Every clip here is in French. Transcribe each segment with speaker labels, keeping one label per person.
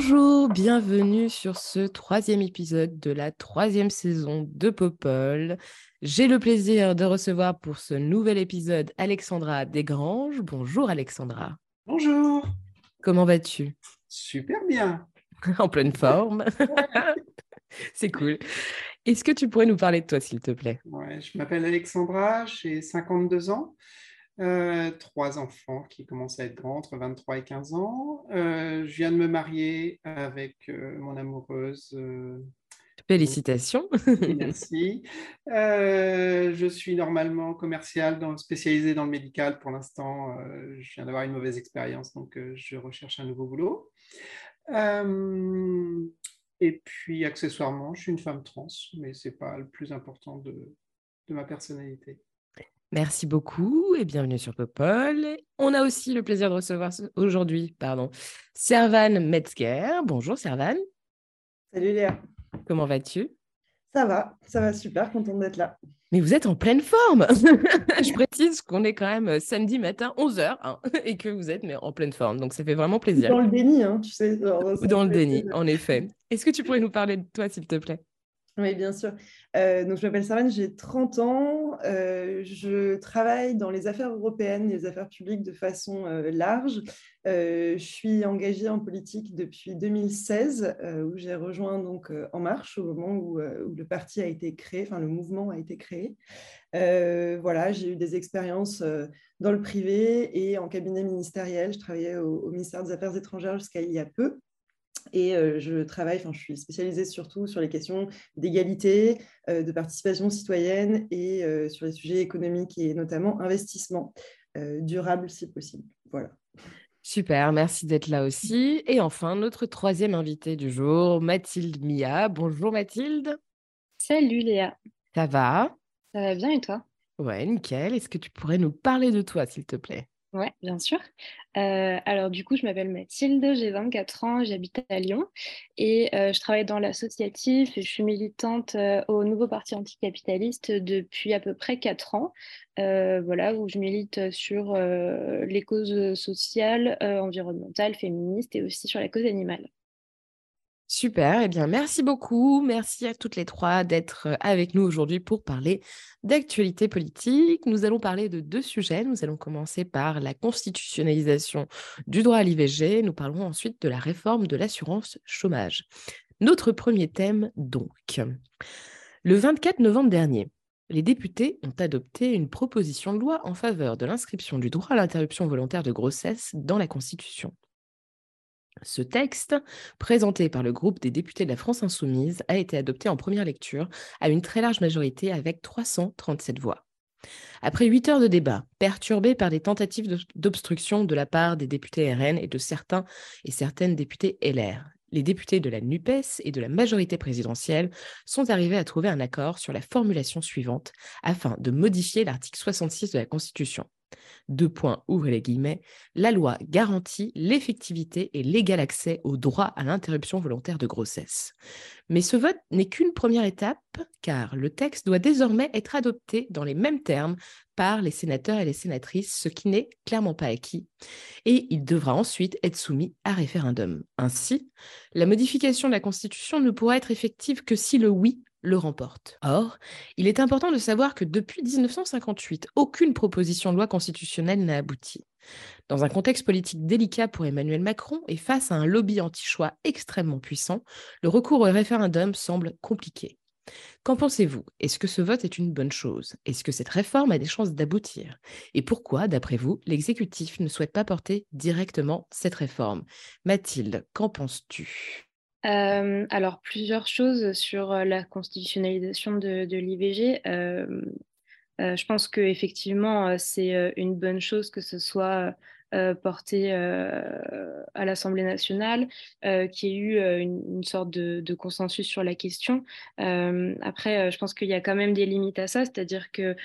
Speaker 1: Bonjour, bienvenue sur ce troisième épisode de la troisième saison de Popol. J'ai le plaisir de recevoir pour ce nouvel épisode Alexandra Desgranges. Bonjour Alexandra,
Speaker 2: Bonjour,
Speaker 1: comment vas-tu?
Speaker 2: Super bien.
Speaker 1: En pleine forme C'est cool. Est-ce que tu pourrais nous parler de toi, s'il te plaît?
Speaker 2: Ouais, je m'appelle Alexandra, j'ai 52 ans, euh, trois enfants qui commencent à être grands, entre 23 et 15 ans. Euh, je viens de me marier avec euh, mon amoureuse.
Speaker 1: Félicitations.
Speaker 2: merci. Je suis normalement commercial, dans, spécialisé dans le médical pour l'instant. je viens d'avoir une mauvaise expérience, donc je recherche un nouveau boulot. Et puis, accessoirement, je suis une femme trans, mais ce n'est pas le plus important de, de ma personnalité.
Speaker 1: Merci beaucoup et bienvenue sur Popol. On a aussi le plaisir de recevoir ce- aujourd'hui, pardon, Servan Metzger. Bonjour Servan,
Speaker 3: Salut Léa,
Speaker 1: comment vas-tu?
Speaker 3: Ça va, ça va super, contente d'être là.
Speaker 1: Mais vous êtes en pleine forme. Je précise qu'on est quand même euh, samedi matin 11h et que vous êtes mais en pleine forme. Donc ça fait vraiment plaisir.
Speaker 3: Dans le déni, hein, tu sais. genre,
Speaker 1: dans le déni,
Speaker 3: plaisir.
Speaker 1: en effet. Est-ce que tu pourrais nous parler de toi, s'il te plaît?
Speaker 3: Oui, bien sûr. Euh, donc, je m'appelle Sarvan, j'ai 30 ans. euh, je travaille dans les affaires européennes, les affaires publiques de façon euh, large. Je suis engagée en politique depuis 2016, euh, où j'ai rejoint donc En Marche au moment où, le parti a été créé, enfin le mouvement a été créé. Voilà, j'ai eu des expériences dans le privé et en cabinet ministériel. Je travaillais au ministère des Affaires étrangères jusqu'à il y a peu. Et euh, je travaille, enfin, je suis spécialisée surtout sur les questions d'égalité, euh, de participation citoyenne et euh, sur les sujets économiques et notamment investissement durable si possible. Voilà.
Speaker 1: Super, merci d'être là aussi. Et enfin, notre troisième invité du jour, Mathilde Mia. Bonjour Mathilde,
Speaker 4: Salut Léa,
Speaker 1: ça va?
Speaker 4: Ça va bien et toi?
Speaker 1: Ouais, nickel. Est-ce que tu pourrais nous parler de toi, s'il te plaît?
Speaker 4: Ouais, bien sûr. Euh, alors du coup, je m'appelle Mathilde, j'ai 24 ans, j'habite à Lyon et euh, je travaille dans l'associatif et je suis militante euh, au nouveau parti anticapitaliste depuis à peu près 4 ans. Voilà, où je milite sur les causes sociales, environnementales, féministes et aussi sur la cause animale.
Speaker 1: Super, eh bien merci beaucoup. Merci à toutes les trois d'être euh, avec nous aujourd'hui pour parler d'actualité politique. Nous allons parler de deux sujets. Nous allons commencer par la constitutionnalisation du droit à l'IVG. Nous parlerons ensuite de la réforme de l'assurance chômage. Notre premier thème, donc. Le 24 novembre dernier, les députés ont adopté une proposition de loi en faveur de l'inscription du droit à l'interruption volontaire de grossesse dans la Constitution. Ce texte, présenté par le groupe des députés de la France Insoumise, a été adopté en première lecture à une très large majorité avec 337 voix. Après huit heures de débat, perturbés par des tentatives d'ob- d'obstruction de la part des députés RN et de certains et certaines députés LR, les députés de la NUPES et de la majorité présidentielle sont arrivés à trouver un accord sur la formulation suivante afin de modifier l'article 66 de la Constitution. Deux points, ouvrez les guillemets, la loi garantit l'effectivité et l'égal accès au droit à l'interruption volontaire de grossesse. Mais ce vote n'est qu'une première étape, car le texte doit désormais être adopté dans les mêmes termes par les sénateurs et les sénatrices, ce qui n'est clairement pas acquis, et il devra ensuite être soumis à référendum. Ainsi, la modification de la Constitution ne pourra être effective que si le oui le remporte. Or, il est important de savoir que depuis 1958, aucune proposition de loi constitutionnelle n'a abouti. Dans un contexte politique délicat pour Emmanuel Macron et face à un lobby anti-choix extrêmement puissant, le recours au référendum semble compliqué. Qu'en pensez-vous? Est-ce que ce vote est une bonne chose? Est-ce que cette réforme a des chances d'aboutir? Et pourquoi, d'après vous, l'exécutif ne souhaite pas porter directement cette réforme? Mathilde, qu'en penses-tu?
Speaker 4: Alors, plusieurs choses sur la constitutionnalisation de, de l'IVG. Je pense qu'effectivement, c'est une bonne chose que ce soit porté à l'Assemblée nationale, qu'il y ait eu une, sorte de, consensus sur la question. après, je pense qu'il y a quand même des limites à ça, c'est-à-dire que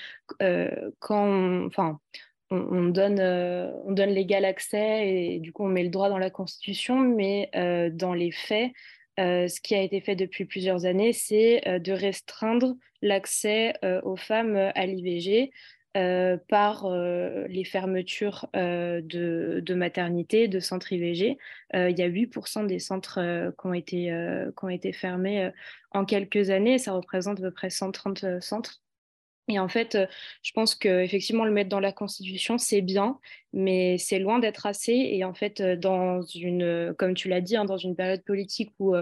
Speaker 4: quand on, on, donne, on donne l'égal accès et du coup on met le droit dans la Constitution, mais dans les faits, ce qui a été fait depuis plusieurs années, c'est de restreindre l'accès aux femmes à l'IVG. par les fermetures de, de maternité, de centres IVG. il y a 8% des centres qui, ont été, qui ont été fermés en quelques années. Ça représente à peu près 130 centres. Et en fait, je pense qu'effectivement, le mettre dans la Constitution, c'est bien, mais c'est loin d'être assez. Et en fait, dans une, comme tu l'as dit, hein, dans une période politique où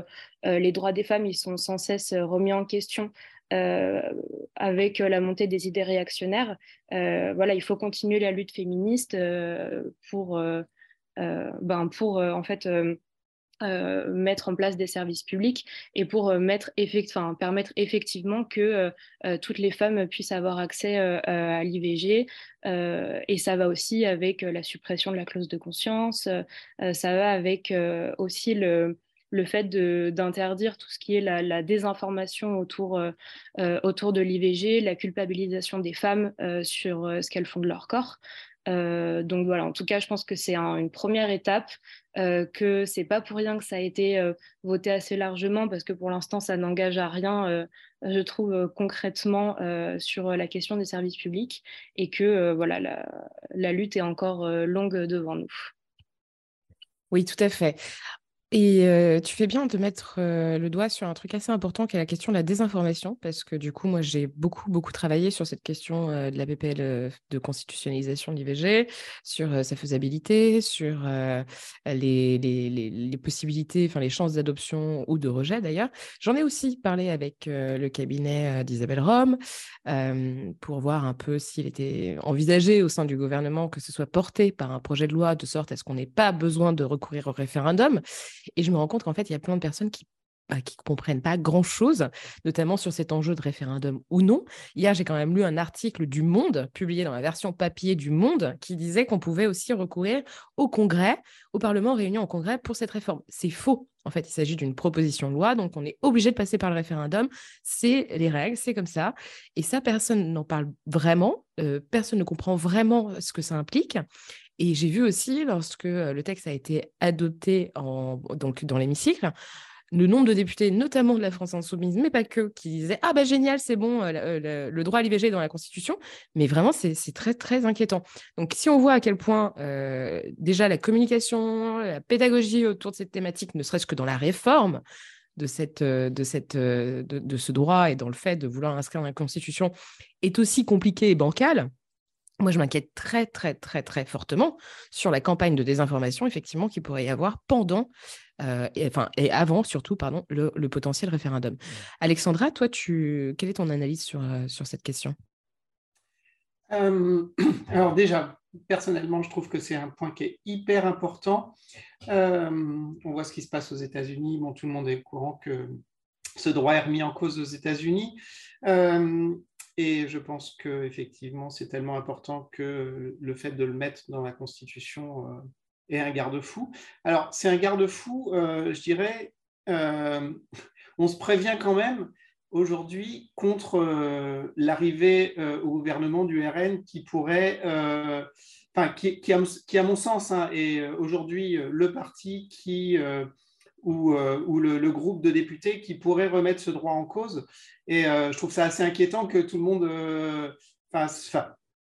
Speaker 4: les droits des femmes ils sont sans cesse remis en question avec la montée des idées réactionnaires, voilà, il faut continuer la lutte féministe pour, ben, pour en fait euh, mettre en place des services publics et pour euh, mettre permettre effectivement que euh, toutes les femmes puissent avoir accès à l'IVG. et ça va aussi avec la suppression de la clause de conscience, ça va avec aussi le, le fait d'interdire tout ce qui est la, désinformation autour, autour de l'IVG, la culpabilisation des femmes sur ce qu'elles font de leur corps. Euh, donc voilà, en tout cas, je pense que c'est une première étape, euh, que c'est pas pour rien que ça a été euh, voté assez largement, parce que pour l'instant, ça n'engage à rien, euh, je trouve, concrètement sur la question des services publics, et que voilà, la, la, lutte est encore longue devant nous.
Speaker 1: Oui, tout à fait. Et tu fais bien de mettre le doigt sur un truc assez important qui est la question de la désinformation, parce que du coup, moi, j'ai beaucoup, beaucoup travaillé sur cette question de la BPL de constitutionnalisation de l'IVG, sur sa faisabilité, sur les, les, les, possibilités, enfin les chances d'adoption ou de rejet d'ailleurs. J'en ai aussi parlé avec le cabinet d'Isabelle Rome pour voir un peu s'il était envisagé au sein du gouvernement que ce soit porté par un projet de loi de sorte à ce qu'on n'ait pas besoin de recourir au référendum. Et je me rends compte qu'en fait, il y a plein de personnes qui ne bah, comprennent pas grand-chose, notamment sur cet enjeu de référendum ou non. Hier, j'ai quand même lu un article du Monde, publié dans la version papier du Monde, qui disait qu'on pouvait aussi recourir au Congrès, au Parlement réuni en Congrès pour cette réforme. C'est faux. En fait, il s'agit d'une proposition de loi, donc on est obligé de passer par le référendum. C'est les règles, c'est comme ça. Et ça, personne n'en parle vraiment, euh, personne ne comprend vraiment ce que ça implique. Et j'ai vu aussi, lorsque le texte a été adopté donc dans l'hémicycle, le nombre de députés, notamment de la France insoumise, mais pas que, qui disaient Ah, bah génial, c'est bon, le, droit à l'IVG est dans la Constitution. Mais vraiment, c'est très, très inquiétant. Donc, si on voit à quel point déjà la communication, la pédagogie autour de cette thématique, ne serait-ce que dans la réforme, de, cette, de, cette, de, ce droit et dans le fait de vouloir inscrire dans la Constitution est aussi compliqué et bancal, moi, je m'inquiète très, très, très, très fortement sur la campagne de désinformation, effectivement, qu'il pourrait y avoir pendant, euh, et, enfin, et avant, surtout, pardon, le, potentiel référendum. Alexandra, toi, tu, quelle est ton analyse sur, euh, sur cette question?
Speaker 2: Euh, Alors déjà, personnellement, je trouve que c'est un point qui est hyper important. on voit ce qui se passe aux États-Unis. Bon, tout le monde est au courant que ce droit est remis en cause aux États-Unis. Et je pense qu'effectivement, c'est tellement important que le fait de le mettre dans la Constitution euh, est un garde-fou. Alors, c'est un garde-fou, euh, je dirais, euh, on se prévient quand même aujourd'hui contre l'arrivée au gouvernement du RN qui pourrait, enfin, qui, qui, à mon sens, hein, est aujourd'hui le parti qui ou, euh, ou le, groupe de députés qui pourrait remettre ce droit en cause. Et euh, je trouve ça assez inquiétant que tout le monde. Euh,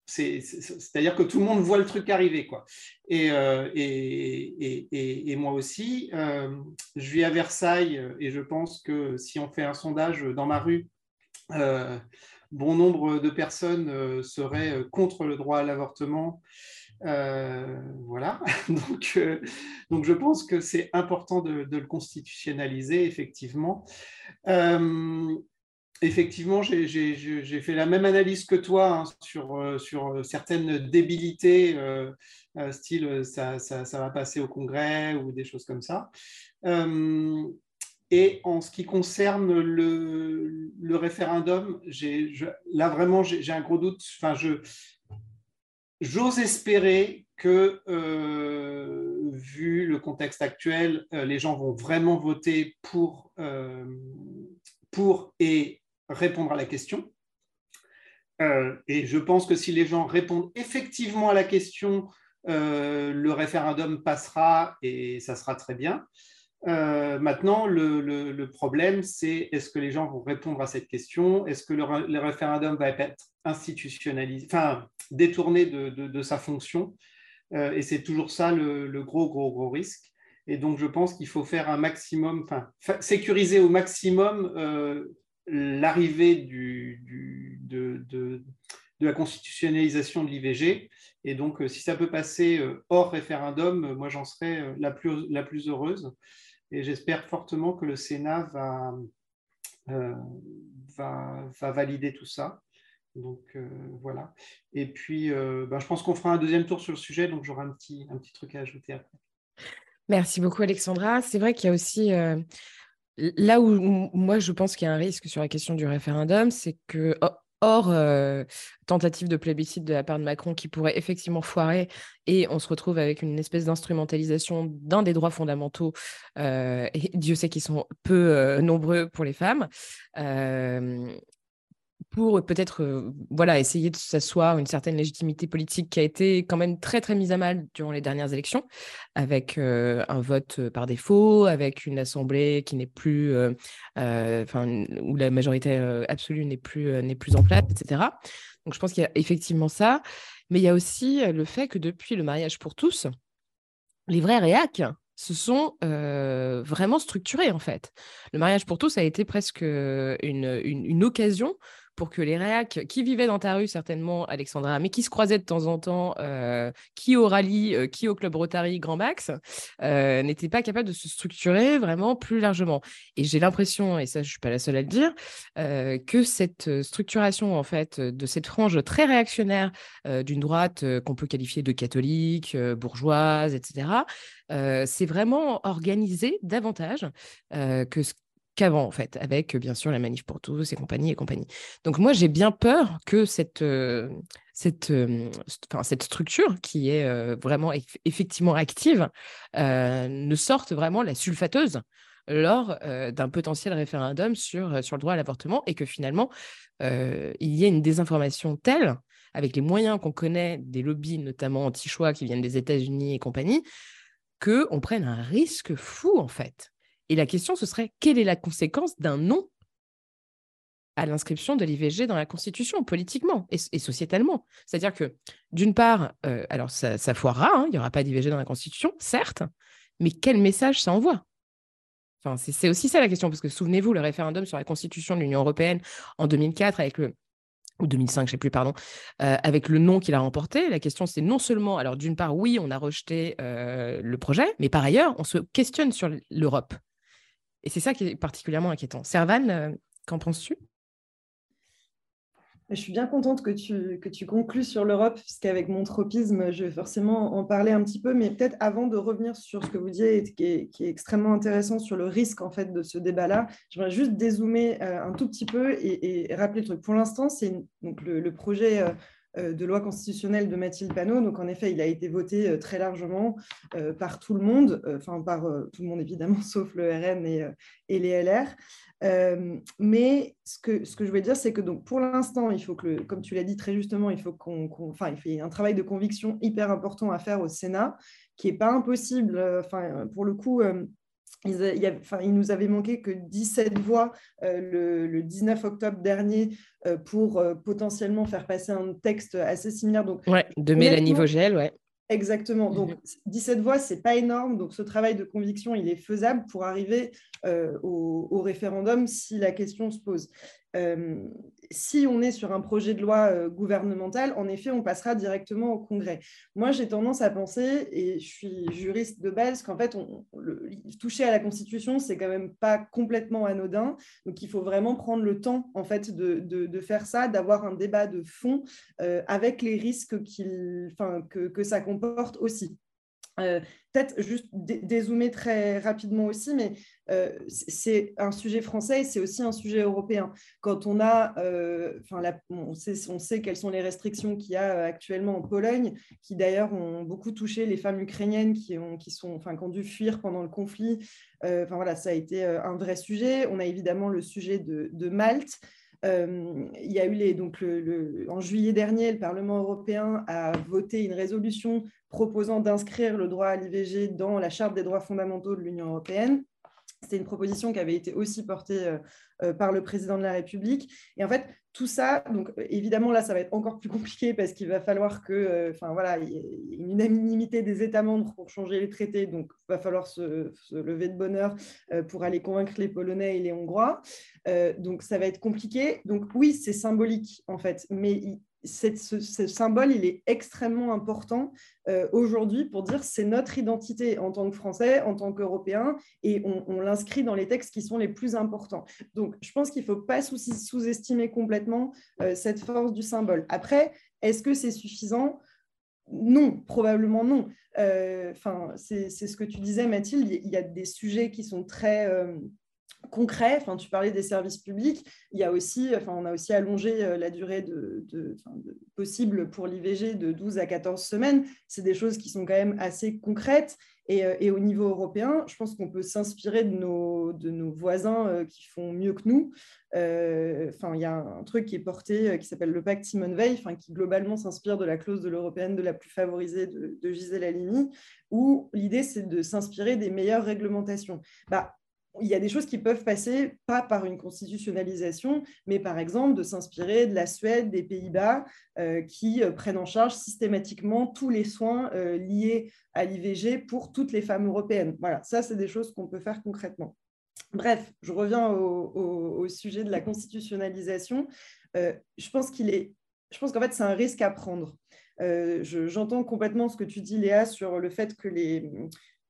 Speaker 2: c'est-à-dire que tout le monde voit le truc arriver. Quoi. Et, et moi aussi, je vis à Versailles et je pense que si on fait un sondage dans ma rue, bon nombre de personnes seraient contre le droit à l'avortement euh, voilà, donc, euh, donc je pense que c'est important de, le constitutionnaliser, effectivement. Euh, effectivement, j'ai fait la même analyse que toi hein, sur, sur certaines débilités, style ça, ça, va passer au Congrès ou des choses comme ça. Et en ce qui concerne le, le référendum, je, là vraiment, j'ai un gros doute. Enfin, je, j'ose espérer que, euh, vu le contexte actuel, euh, les gens vont vraiment voter pour, euh, pour et répondre à la question. et je pense que si les gens répondent effectivement à la question, le référendum passera et ça sera très bien. maintenant, le, problème, c'est est-ce que les gens vont répondre à cette question? Est-ce que le, le, référendum va être institutionnalisé, détourné de, sa fonction. Euh, et c'est toujours ça le, gros, gros, gros risque. Et donc, je pense qu'il faut faire un maximum, enfin, sécuriser au maximum euh, l'arrivée de, la constitutionnalisation de l'IVG. Et donc, euh, si ça peut passer hors référendum, moi, j'en serais la plus, la plus heureuse. Et j'espère fortement que le Sénat va, va, va, valider tout ça. Donc euh, voilà. Et puis, euh, bah, je pense qu'on fera un deuxième tour sur le sujet, donc j'aurai un petit, un petit truc à ajouter après.
Speaker 1: Merci beaucoup, Alexandra. C'est vrai qu'il y a aussi. Euh, là où, moi, je pense qu'il y a un risque sur la question du référendum, c'est que. hors tentative de plébiscite de la part de Macron qui pourrait effectivement foirer et on se retrouve avec une espèce d'instrumentalisation d'un des droits fondamentaux, et Dieu sait qu'ils sont peu nombreux pour les femmes pour peut-être euh, voilà, essayer de s'asseoir une certaine légitimité politique qui a été quand même très très mise à mal durant les dernières élections, avec euh, un vote euh, par défaut, avec une assemblée qui n'est plus, enfin où la majorité absolue n'est plus n'est plus en place, etc. Donc je pense qu'il y a effectivement ça, mais il y a aussi le fait que depuis le mariage pour tous, les vrais réacs se sont vraiment structurés en fait. Le mariage pour tous a été presque une, une, une occasion pour que les réacs qui vivaient dans ta rue, certainement, Alexandra, mais qui se croisaient de temps en temps, euh, qui au rallye, euh, qui au club Rotary Grand Max, euh, n'étaient pas capables de se structurer vraiment plus largement. Et j'ai l'impression, et ça, je suis pas la seule à le dire, que cette structuration, en fait, de cette frange très réactionnaire d'une droite qu'on peut qualifier de catholique, bourgeoise, etc., c'est vraiment organisé davantage que ce qu'avant, en fait, avec bien sûr la manif pour tous et compagnie et compagnie. Donc moi, j'ai bien peur que cette, cette, cette structure qui est vraiment effectivement active ne sorte vraiment la sulfateuse lors d'un potentiel référendum sur, sur le droit à l'avortement et que finalement, il y ait une désinformation telle, avec les moyens qu'on connaît des lobbies, notamment anti-choix qui viennent des États-Unis et compagnie, qu'on prenne un risque fou, en fait. Et la question, ce serait quelle est la conséquence d'un non à l'inscription de l'IVG dans la Constitution, politiquement et, sociétalement? C'est-à-dire que, d'une part, euh, alors ça, foirera, hein, il n'y aura pas d'IVG dans la Constitution, certes, mais quel message ça envoie? Enfin, C'est aussi ça la question, parce que souvenez-vous, le référendum sur la Constitution de l'Union européenne en 2004, avec le, ou 2005, je ne sais plus, pardon, euh, avec le non qu'il a remporté. La question, c'est non seulement, alors d'une part, oui, on a rejeté euh, le projet, mais par ailleurs, on se questionne sur l'Europe. Et c'est ça qui est particulièrement inquiétant. Servan, euh, qu'en penses-tu?
Speaker 3: Je suis bien contente que tu, que tu conclues sur l'Europe, puisqu'avec mon tropisme, je vais forcément en parler un petit peu, mais peut-être avant de revenir sur ce que vous disiez, qui est, extrêmement intéressant sur le risque en fait de ce débat-là, j'aimerais juste dézoomer euh, un tout petit peu et, rappeler le truc. Pour l'instant, c'est le, projet euh, de loi constitutionnelle de Mathilde Panot. Donc, en effet, il a été voté euh, très largement euh, par tout le monde, enfin, par tout le monde évidemment, sauf le RN et, les LR. mais ce que, ce que je voulais dire, c'est que donc, pour l'instant, il faut que, comme tu l'as dit très justement, il faut qu'on, enfin, il a un travail de conviction hyper important à faire au Sénat, qui n'est pas impossible. Enfin, pour le coup, il, nous avait manqué que 17 voix euh, le, 19 octobre dernier euh, pour euh, potentiellement faire passer un texte assez similaire. Donc,
Speaker 1: ouais, de Mélanie Vogel, ouais.
Speaker 3: Exactement. Donc, 17 mhm. voix, ce n'est pas énorme. Donc, ce travail de conviction, il est faisable pour arriver au, au, référendum si la question se pose. Euh, si on est sur un projet de loi euh, gouvernemental, en effet, on passera directement au Congrès. Moi, j'ai tendance à penser, et je suis juriste de base, qu'en fait, toucher à la Constitution, c'est quand même pas complètement anodin. Donc, il faut vraiment prendre le temps, en fait, de, faire ça, d'avoir un débat de fond euh, avec les risques que, que ça comporte aussi. Euh, peut-être juste dézoomer très rapidement aussi, mais euh, c'est un sujet français c'est aussi un sujet européen. Quand on a, euh, on, sait, on, quelles sont les restrictions qu'il y a actuellement en Pologne, qui d'ailleurs ont beaucoup touché les femmes ukrainiennes qui ont, qui sont, enfin, dû fuir pendant le conflit. Enfin voilà, ça a été un vrai sujet. On a évidemment le sujet de Malte. Euh, il y a eu les, donc en juillet dernier, le Parlement européen a voté une résolution proposant d'inscrire le droit à l'IVG dans la Charte des droits fondamentaux de l'Union européenne. C'était une proposition qui avait été aussi portée euh, euh, par le président de la République. Et en fait, tout ça, donc évidemment là, ça va être encore plus compliqué parce qu'il va falloir que, euh, enfin voilà, il y ait une unanimité des États membres pour changer les traités. Donc, il va falloir se, lever de bonheur pour aller convaincre les Polonais et les Hongrois. donc, ça va être compliqué. Donc, oui, c'est symbolique en fait, mais ce, symbole, il est extrêmement important euh, aujourd'hui pour dire c'est notre identité en tant que Français, en tant qu'Européens, et on, l'inscrit dans les textes qui sont les plus importants. Donc, je pense qu'il ne faut pas sous-estimer complètement euh, cette force du symbole. Après, est-ce que c'est suffisant? Non, probablement non. Euh, c'est ce que tu disais, Mathilde. Il y a des sujets qui sont très concret. Enfin, tu parlais des services publics. Il y a aussi, enfin, on a aussi allongé euh, la durée de, possible pour l'IVG de 12 à 14 semaines. C'est des choses qui sont quand même assez concrètes. Et, euh, au niveau européen, je pense qu'on peut s'inspirer de nos, voisins euh, qui font mieux que nous. Enfin, il y a un truc qui est porté qui s'appelle le pacte Simone Veil, enfin, qui globalement s'inspire de la clause de l'européenne de la plus favorisée de, de Gisèle Halimi, où l'idée c'est de s'inspirer des meilleures réglementations. Bah, il y a des choses qui peuvent passer pas par une constitutionnalisation, mais par exemple de s'inspirer de la Suède, des Pays-Bas, euh, qui euh, prennent en charge systématiquement tous les soins euh, liés à l'IVG pour toutes les femmes européennes. Voilà, ça, c'est des choses qu'on peut faire concrètement. Bref, je reviens au, sujet de la constitutionnalisation. je pense qu'il est, je pense qu'en fait, c'est un risque à prendre. J'entends complètement ce que tu dis, Léa, sur le fait que les,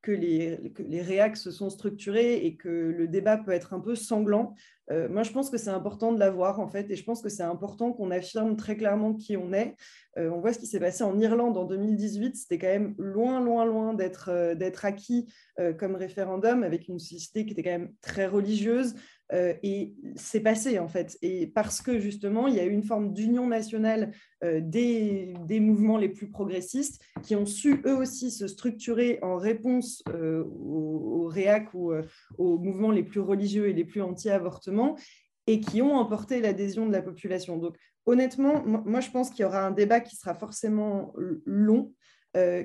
Speaker 3: que les, que réacs se sont structurés et que le débat peut être un peu sanglant. Euh, moi, je pense que c'est important de l'avoir, en fait, et je pense que c'est important qu'on affirme très clairement qui on est. Euh, on voit ce qui s'est passé en Irlande en 2018, c'était quand même loin, loin, loin d'être euh, acquis comme référendum, avec une société qui était quand même très religieuse, euh, et c'est passé en fait. Et parce que justement, il y a eu une forme d'union nationale euh, des, mouvements les plus progressistes qui ont su eux aussi se structurer en réponse euh, aux, ou aux mouvements les plus religieux et les plus anti-avortement et qui ont emporté l'adhésion de la population. Donc honnêtement, moi je pense qu'il y aura un débat qui sera forcément long.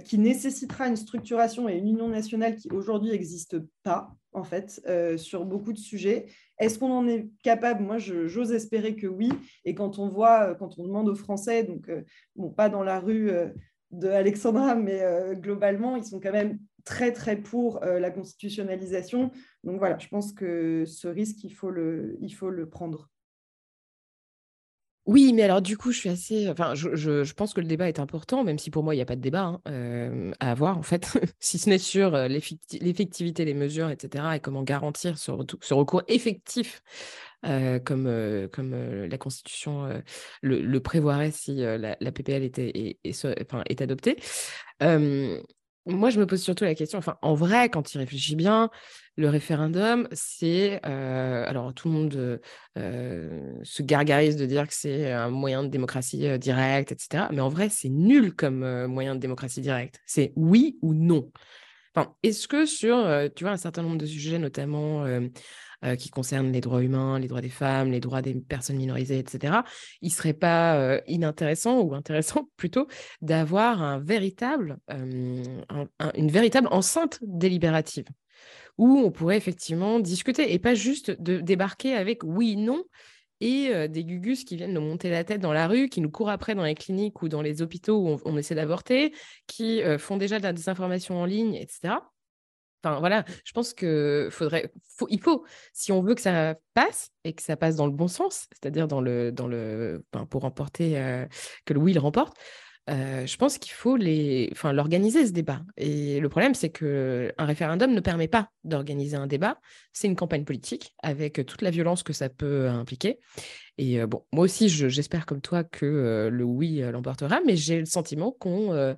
Speaker 3: qui nécessitera une structuration et une union nationale qui aujourd'hui n'existe pas, en fait, sur beaucoup de sujets. Est-ce qu'on en est capable? Moi, j'ose espérer que oui. Et quand on voit, euh, quand on demande aux Français, donc, euh, pas dans la rue euh, de Alexandra, mais globalement, ils sont quand même très, très pour la constitutionnalisation. Donc voilà, je pense que ce risque, il faut le prendre.
Speaker 1: Oui, mais alors du coup, je suis assez. Enfin, je, pense que le débat est important, même si pour moi, il n'y a pas de débat hein, euh, à avoir, en fait, si ce n'est sur euh, l'effectivité des mesures, etc., et comment garantir ce, recours effectif, euh, comme, la Constitution le, prévoirait si la, PPL était, est adoptée. moi, je me pose surtout la question, enfin, en vrai, quand il réfléchit bien, le référendum, c'est... Euh, alors, tout le monde euh, se gargarise de dire que c'est un moyen de démocratie euh, directe, etc. Mais en vrai, c'est nul comme moyen de démocratie directe. C'est oui ou non. Enfin, Est-ce que sur, tu vois, un certain nombre de sujets, notamment qui concernent les droits humains, les droits des femmes, les droits des personnes minorisées, etc., il ne serait pas inintéressant ou intéressant plutôt d'avoir un une véritable enceinte délibérative? Où on pourrait effectivement discuter et pas juste de débarquer avec oui, non et euh, des gugus qui viennent nous monter la tête dans la rue, qui nous courent après dans les cliniques ou dans les hôpitaux où on, essaie d'avorter, qui euh, font déjà de la désinformation en ligne, etc. Enfin voilà, je pense que faudrait, il faut, si on veut que ça passe et que ça passe dans le bon sens, c'est-à-dire dans le, dans le, pour remporter, euh, que le oui le remporte, je pense qu'il faut l'organiser ce débat. Et le problème, c'est qu'un référendum ne permet pas d'organiser un débat. C'est une campagne politique avec toute la violence que ça peut impliquer. Et bon, moi aussi, j'espère comme toi que le oui l'emportera, mais j'ai le sentiment qu'on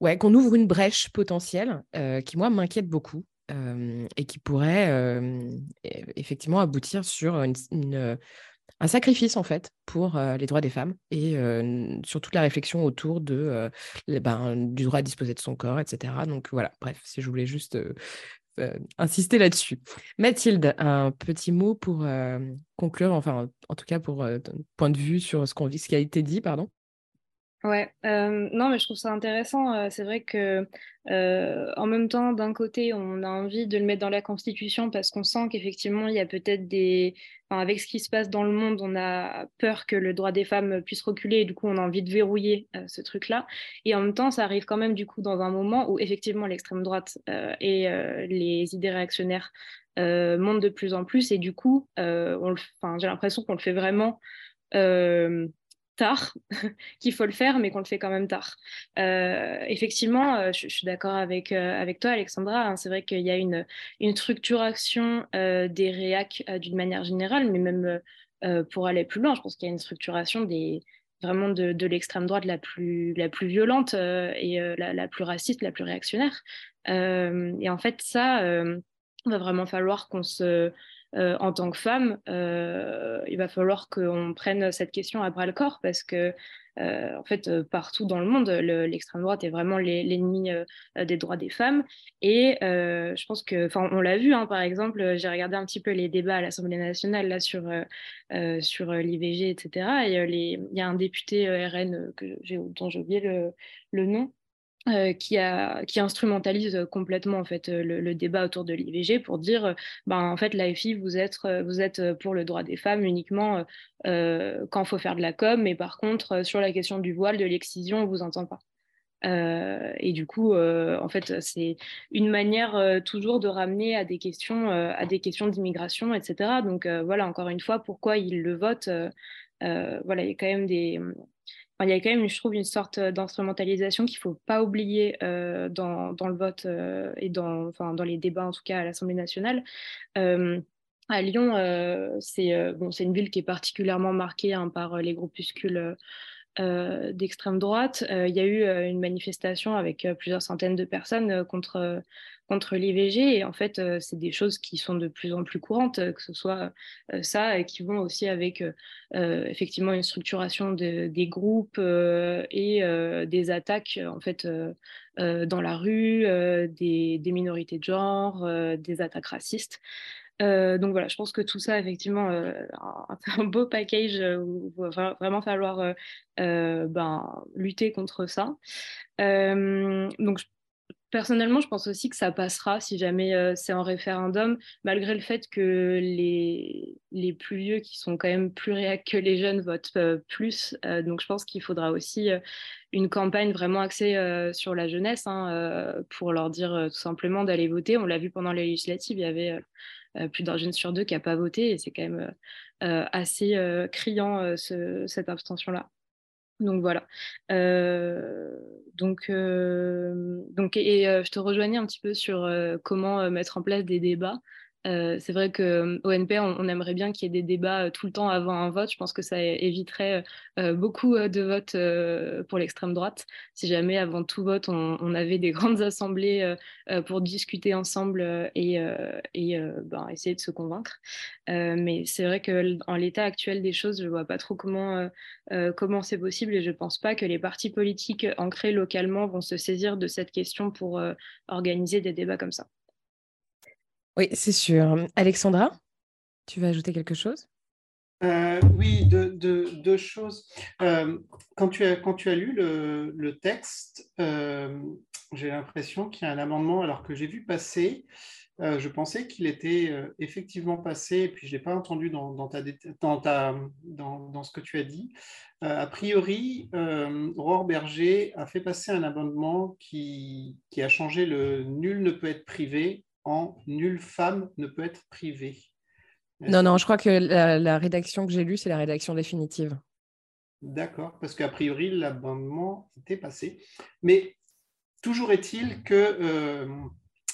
Speaker 1: ouvre une brèche potentielle qui, moi, m'inquiète beaucoup et qui pourrait e, effectivement aboutir sur un sacrifice en fait pour les droits des femmes et sur toute la réflexion autour de, ben, du droit à disposer de son corps, etc. Donc voilà, bref, si je voulais juste insister là-dessus. Mathilde, un petit mot pour conclure, enfin en tout cas pour ton point de vue sur ce, qu'on, ce qui a été dit, pardon.
Speaker 4: Ouais, euh, non, mais je trouve ça intéressant. Euh, c'est vrai que euh, en même temps, d'un côté, on a envie de le mettre dans la Constitution parce qu'on sent qu'effectivement, il y a peut-être des. Enfin, avec ce qui se passe dans le monde, on a peur que le droit des femmes puisse reculer et du coup, on a envie de verrouiller ce truc-là. Et en même temps, ça arrive quand même du coup dans un moment où effectivement l'extrême droite et les idées réactionnaires montent de plus en plus et du coup, on enfin, j'ai l'impression qu'on le fait vraiment tard, qu'il faut le faire, mais qu'on le fait quand même tard. Euh, effectivement, euh, je, suis d'accord avec, euh, avec toi, Alexandra. Hein, c'est vrai qu'il y a une, une structuration des réacs d'une manière générale, mais même pour aller plus loin, je pense qu'il y a une structuration des, vraiment de, de l'extrême droite la plus, la plus violente et la, la, plus raciste, la plus réactionnaire. et en fait, ça, il va vraiment falloir qu'on se euh, en tant que femme, euh, il va falloir qu'on prenne cette question à bras le corps parce que euh, en fait, partout dans le monde, l'extrême droite est vraiment l'ennemi des droits des femmes. Et je pense que, enfin, on l'a vu, hein, par exemple, j'ai regardé un petit peu les débats à l'Assemblée nationale là sur sur l'IVG, etc. Et il y a un député RN que dont j'ai oublié le, le nom, euh, qui, instrumentalise complètement en fait le, débat autour de l'IVG pour dire ben en fait l'AFI vous êtes vous êtes pour le droit des femmes uniquement euh, quand faut faire de la com mais par contre sur la question du voile de l'excision on vous entend pas. Euh, et du coup en fait c'est une manière toujours de ramener à des questions à des questions d'immigration etc donc voilà encore une fois pourquoi ils le votent voilà il y a quand même des il y a quand même, je trouve, une sorte d'instrumentalisation qu'il ne faut pas oublier euh, dans, le vote euh, et dans, les débats, en tout cas à l'Assemblée nationale. Euh, à Lyon, c'est une ville qui est particulièrement marquée hein, par les groupuscules d'extrême droite. Il y a eu une manifestation avec plusieurs centaines de personnes contre contre l'IVG. Et en fait, euh, c'est des choses qui sont de plus en plus courantes, euh, que ce soit euh, ça, et qui vont aussi avec effectivement une structuration des groupes et des attaques en fait dans la rue, des, minorités de genre, des attaques racistes. donc voilà, je pense que tout ça, effectivement, un, beau package où il va vraiment falloir ben, lutter contre ça. donc Personnellement, je pense aussi que ça passera si jamais euh, c'est en référendum, malgré le fait que les, les plus vieux, qui sont quand même plus réactifs que les jeunes, votent euh, plus. Euh, donc je pense qu'il faudra aussi une campagne vraiment axée sur la jeunesse hein, pour leur dire tout simplement d'aller voter. On l'a vu pendant les législatives, il y avait plus d'un jeune sur deux qui n'a pas voté et c'est quand même assez criant cette abstention-là. Donc voilà. Euh, donc, euh, donc, et euh, je te rejoignais un petit peu sur comment mettre en place des débats. Euh, c'est vrai qu'au NP, on, aimerait bien qu'il y ait des débats euh, tout le temps avant un vote. Je pense que ça éviterait euh, beaucoup de votes pour l'extrême droite. Si jamais avant tout vote, on, avait des grandes assemblées pour discuter ensemble et, ben, essayer de se convaincre. mais c'est vrai qu'en l'état actuel des choses, je ne vois pas trop comment comment c'est possible et je ne pense pas que les partis politiques ancrés localement vont se saisir de cette question pour organiser des débats comme ça.
Speaker 1: Oui, c'est sûr. Alexandra, tu veux ajouter quelque chose?
Speaker 2: Euh, oui, deux, choses. Euh, quand, tu as, lu le, texte, euh, j'ai l'impression qu'il y a un amendement, alors que j'ai vu passer, je pensais qu'il était effectivement passé, et puis je ne l'ai pas entendu dans, ce que tu as dit. a priori, Aurore Berger a fait passer un amendement qui a changé le nul ne peut être privé en nulle femme ne peut être privée.
Speaker 1: Non, non, je crois que la, rédaction que j'ai lue, c'est la rédaction définitive.
Speaker 2: D'accord, parce qu'a priori, l'abonnement était passé. Mais toujours est-il que euh,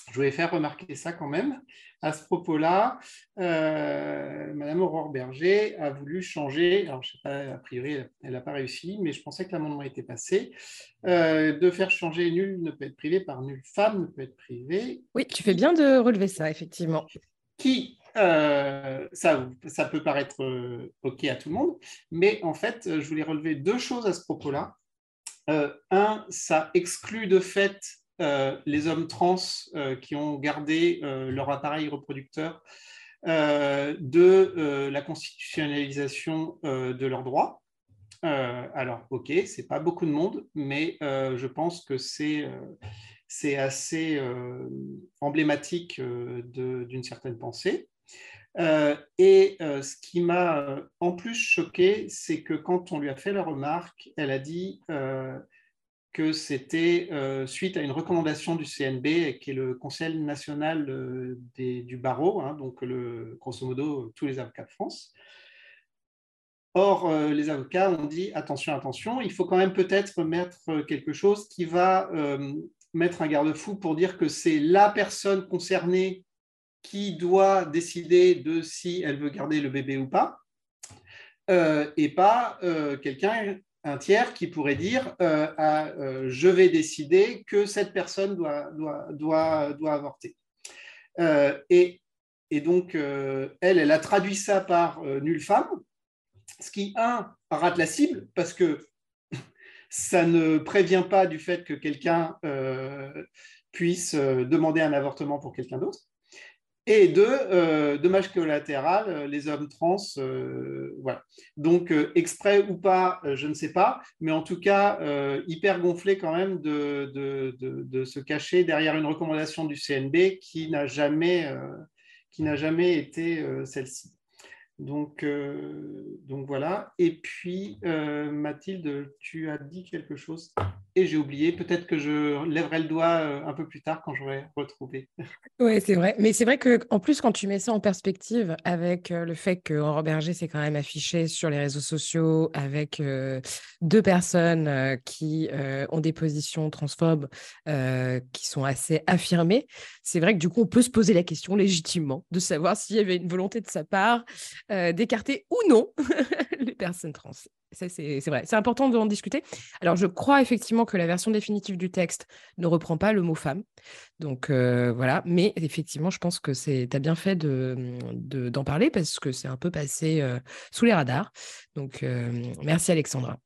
Speaker 2: je voulais faire remarquer ça quand même. À ce propos-là, euh, Madame Aurore Berger a voulu changer, alors je ne sais pas, a priori, elle n'a pas réussi, mais je pensais que l'amendement était passé, euh, de faire changer nul ne peut être privé par nulle femme ne peut être privée.
Speaker 1: Oui, tu fais bien de relever ça, effectivement.
Speaker 2: Qui, euh, ça, ça peut paraître OK à tout le monde, mais en fait, je voulais relever deux choses à ce propos-là. un, ça exclut de fait euh, les hommes trans euh, qui ont gardé euh, leur appareil reproducteur de la constitutionnalisation de leurs droits. alors, ok, c'est pas beaucoup de monde, mais je pense que c'est c'est assez emblématique d'une certaine pensée. et ce qui m'a en plus choqué, c'est que quand on lui a fait la remarque, elle a dit que c'était euh, suite à une recommandation du CNB, qui est le Conseil national euh, du barreau, hein, donc grosso modo tous les avocats de France. Or, euh, les avocats ont dit attention, attention, il faut quand même peut-être mettre quelque chose qui va mettre un garde-fou pour dire que c'est la personne concernée qui doit décider de si elle veut garder le bébé ou pas, et pas quelqu'un un tiers qui pourrait dire euh, euh, je vais décider que cette personne doit, avorter. Euh, et, et, donc, elle, elle a traduit ça par nulle femme, ce qui, un, rate la cible parce que ça ne prévient pas du fait que quelqu'un puisse demander un avortement pour quelqu'un d'autre. Et deux, euh, dommage collatéral, euh, les hommes trans, euh, voilà. Donc, exprès ou pas, je ne sais pas, mais en tout cas, hyper gonflé quand même de, de, de, se cacher derrière une recommandation du CNB qui n'a jamais, qui n'a jamais été celle-ci. Donc, donc voilà. Et puis, Mathilde, tu as dit quelque chose et j'ai oublié. Peut-être que je lèverai le doigt euh, un peu plus tard quand j'aurai retrouvé.
Speaker 1: Oui, c'est vrai. Mais c'est vrai qu'en plus, quand tu mets ça en perspective avec euh, le fait que Aurore Berger s'est quand même affiché sur les réseaux sociaux avec euh, deux personnes qui ont des positions transphobes qui sont assez affirmées, c'est vrai que du coup, on peut se poser la question légitimement de savoir s'il y avait une volonté de sa part d'écarter ou non les personnes trans c'est vrai. C'est important d'en discuter. Alors, je crois effectivement que la version définitive du texte ne reprend pas le mot femme. Donc, euh, voilà. Mais effectivement, je pense que tu as bien fait d'en de, parler parce que c'est un peu passé euh, sous les radars. Donc, euh, merci Alexandra.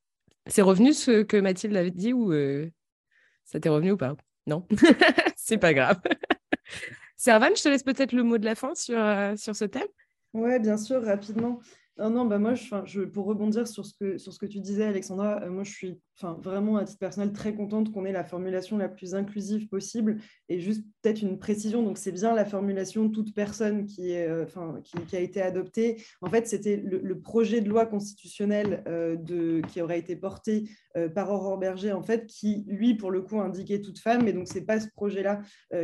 Speaker 1: C'est revenu ce que Mathilde avait dit ou ça t'est revenu ou pas? Non? C'est pas grave. Servan, je te laisse peut-être le mot de la fin sur, sur ce thème.
Speaker 3: Oui, bien sûr, rapidement. Non, non, bah moi, je, pour rebondir sur ce, que, sur ce que tu disais, Alexandra, euh, moi, je suis vraiment, à titre personnel, très contente qu'on ait la formulation la plus inclusive possible. Et juste peut-être une précision, donc c'est bien la formulation toute personne qui, euh, a été adoptée. En fait, c'était le, projet de loi constitutionnelle euh, qui aurait été porté par Aurore Berger, en fait, qui, lui, pour le coup, indiquait toute femme. Mais donc, ce n'est pas ce projet-là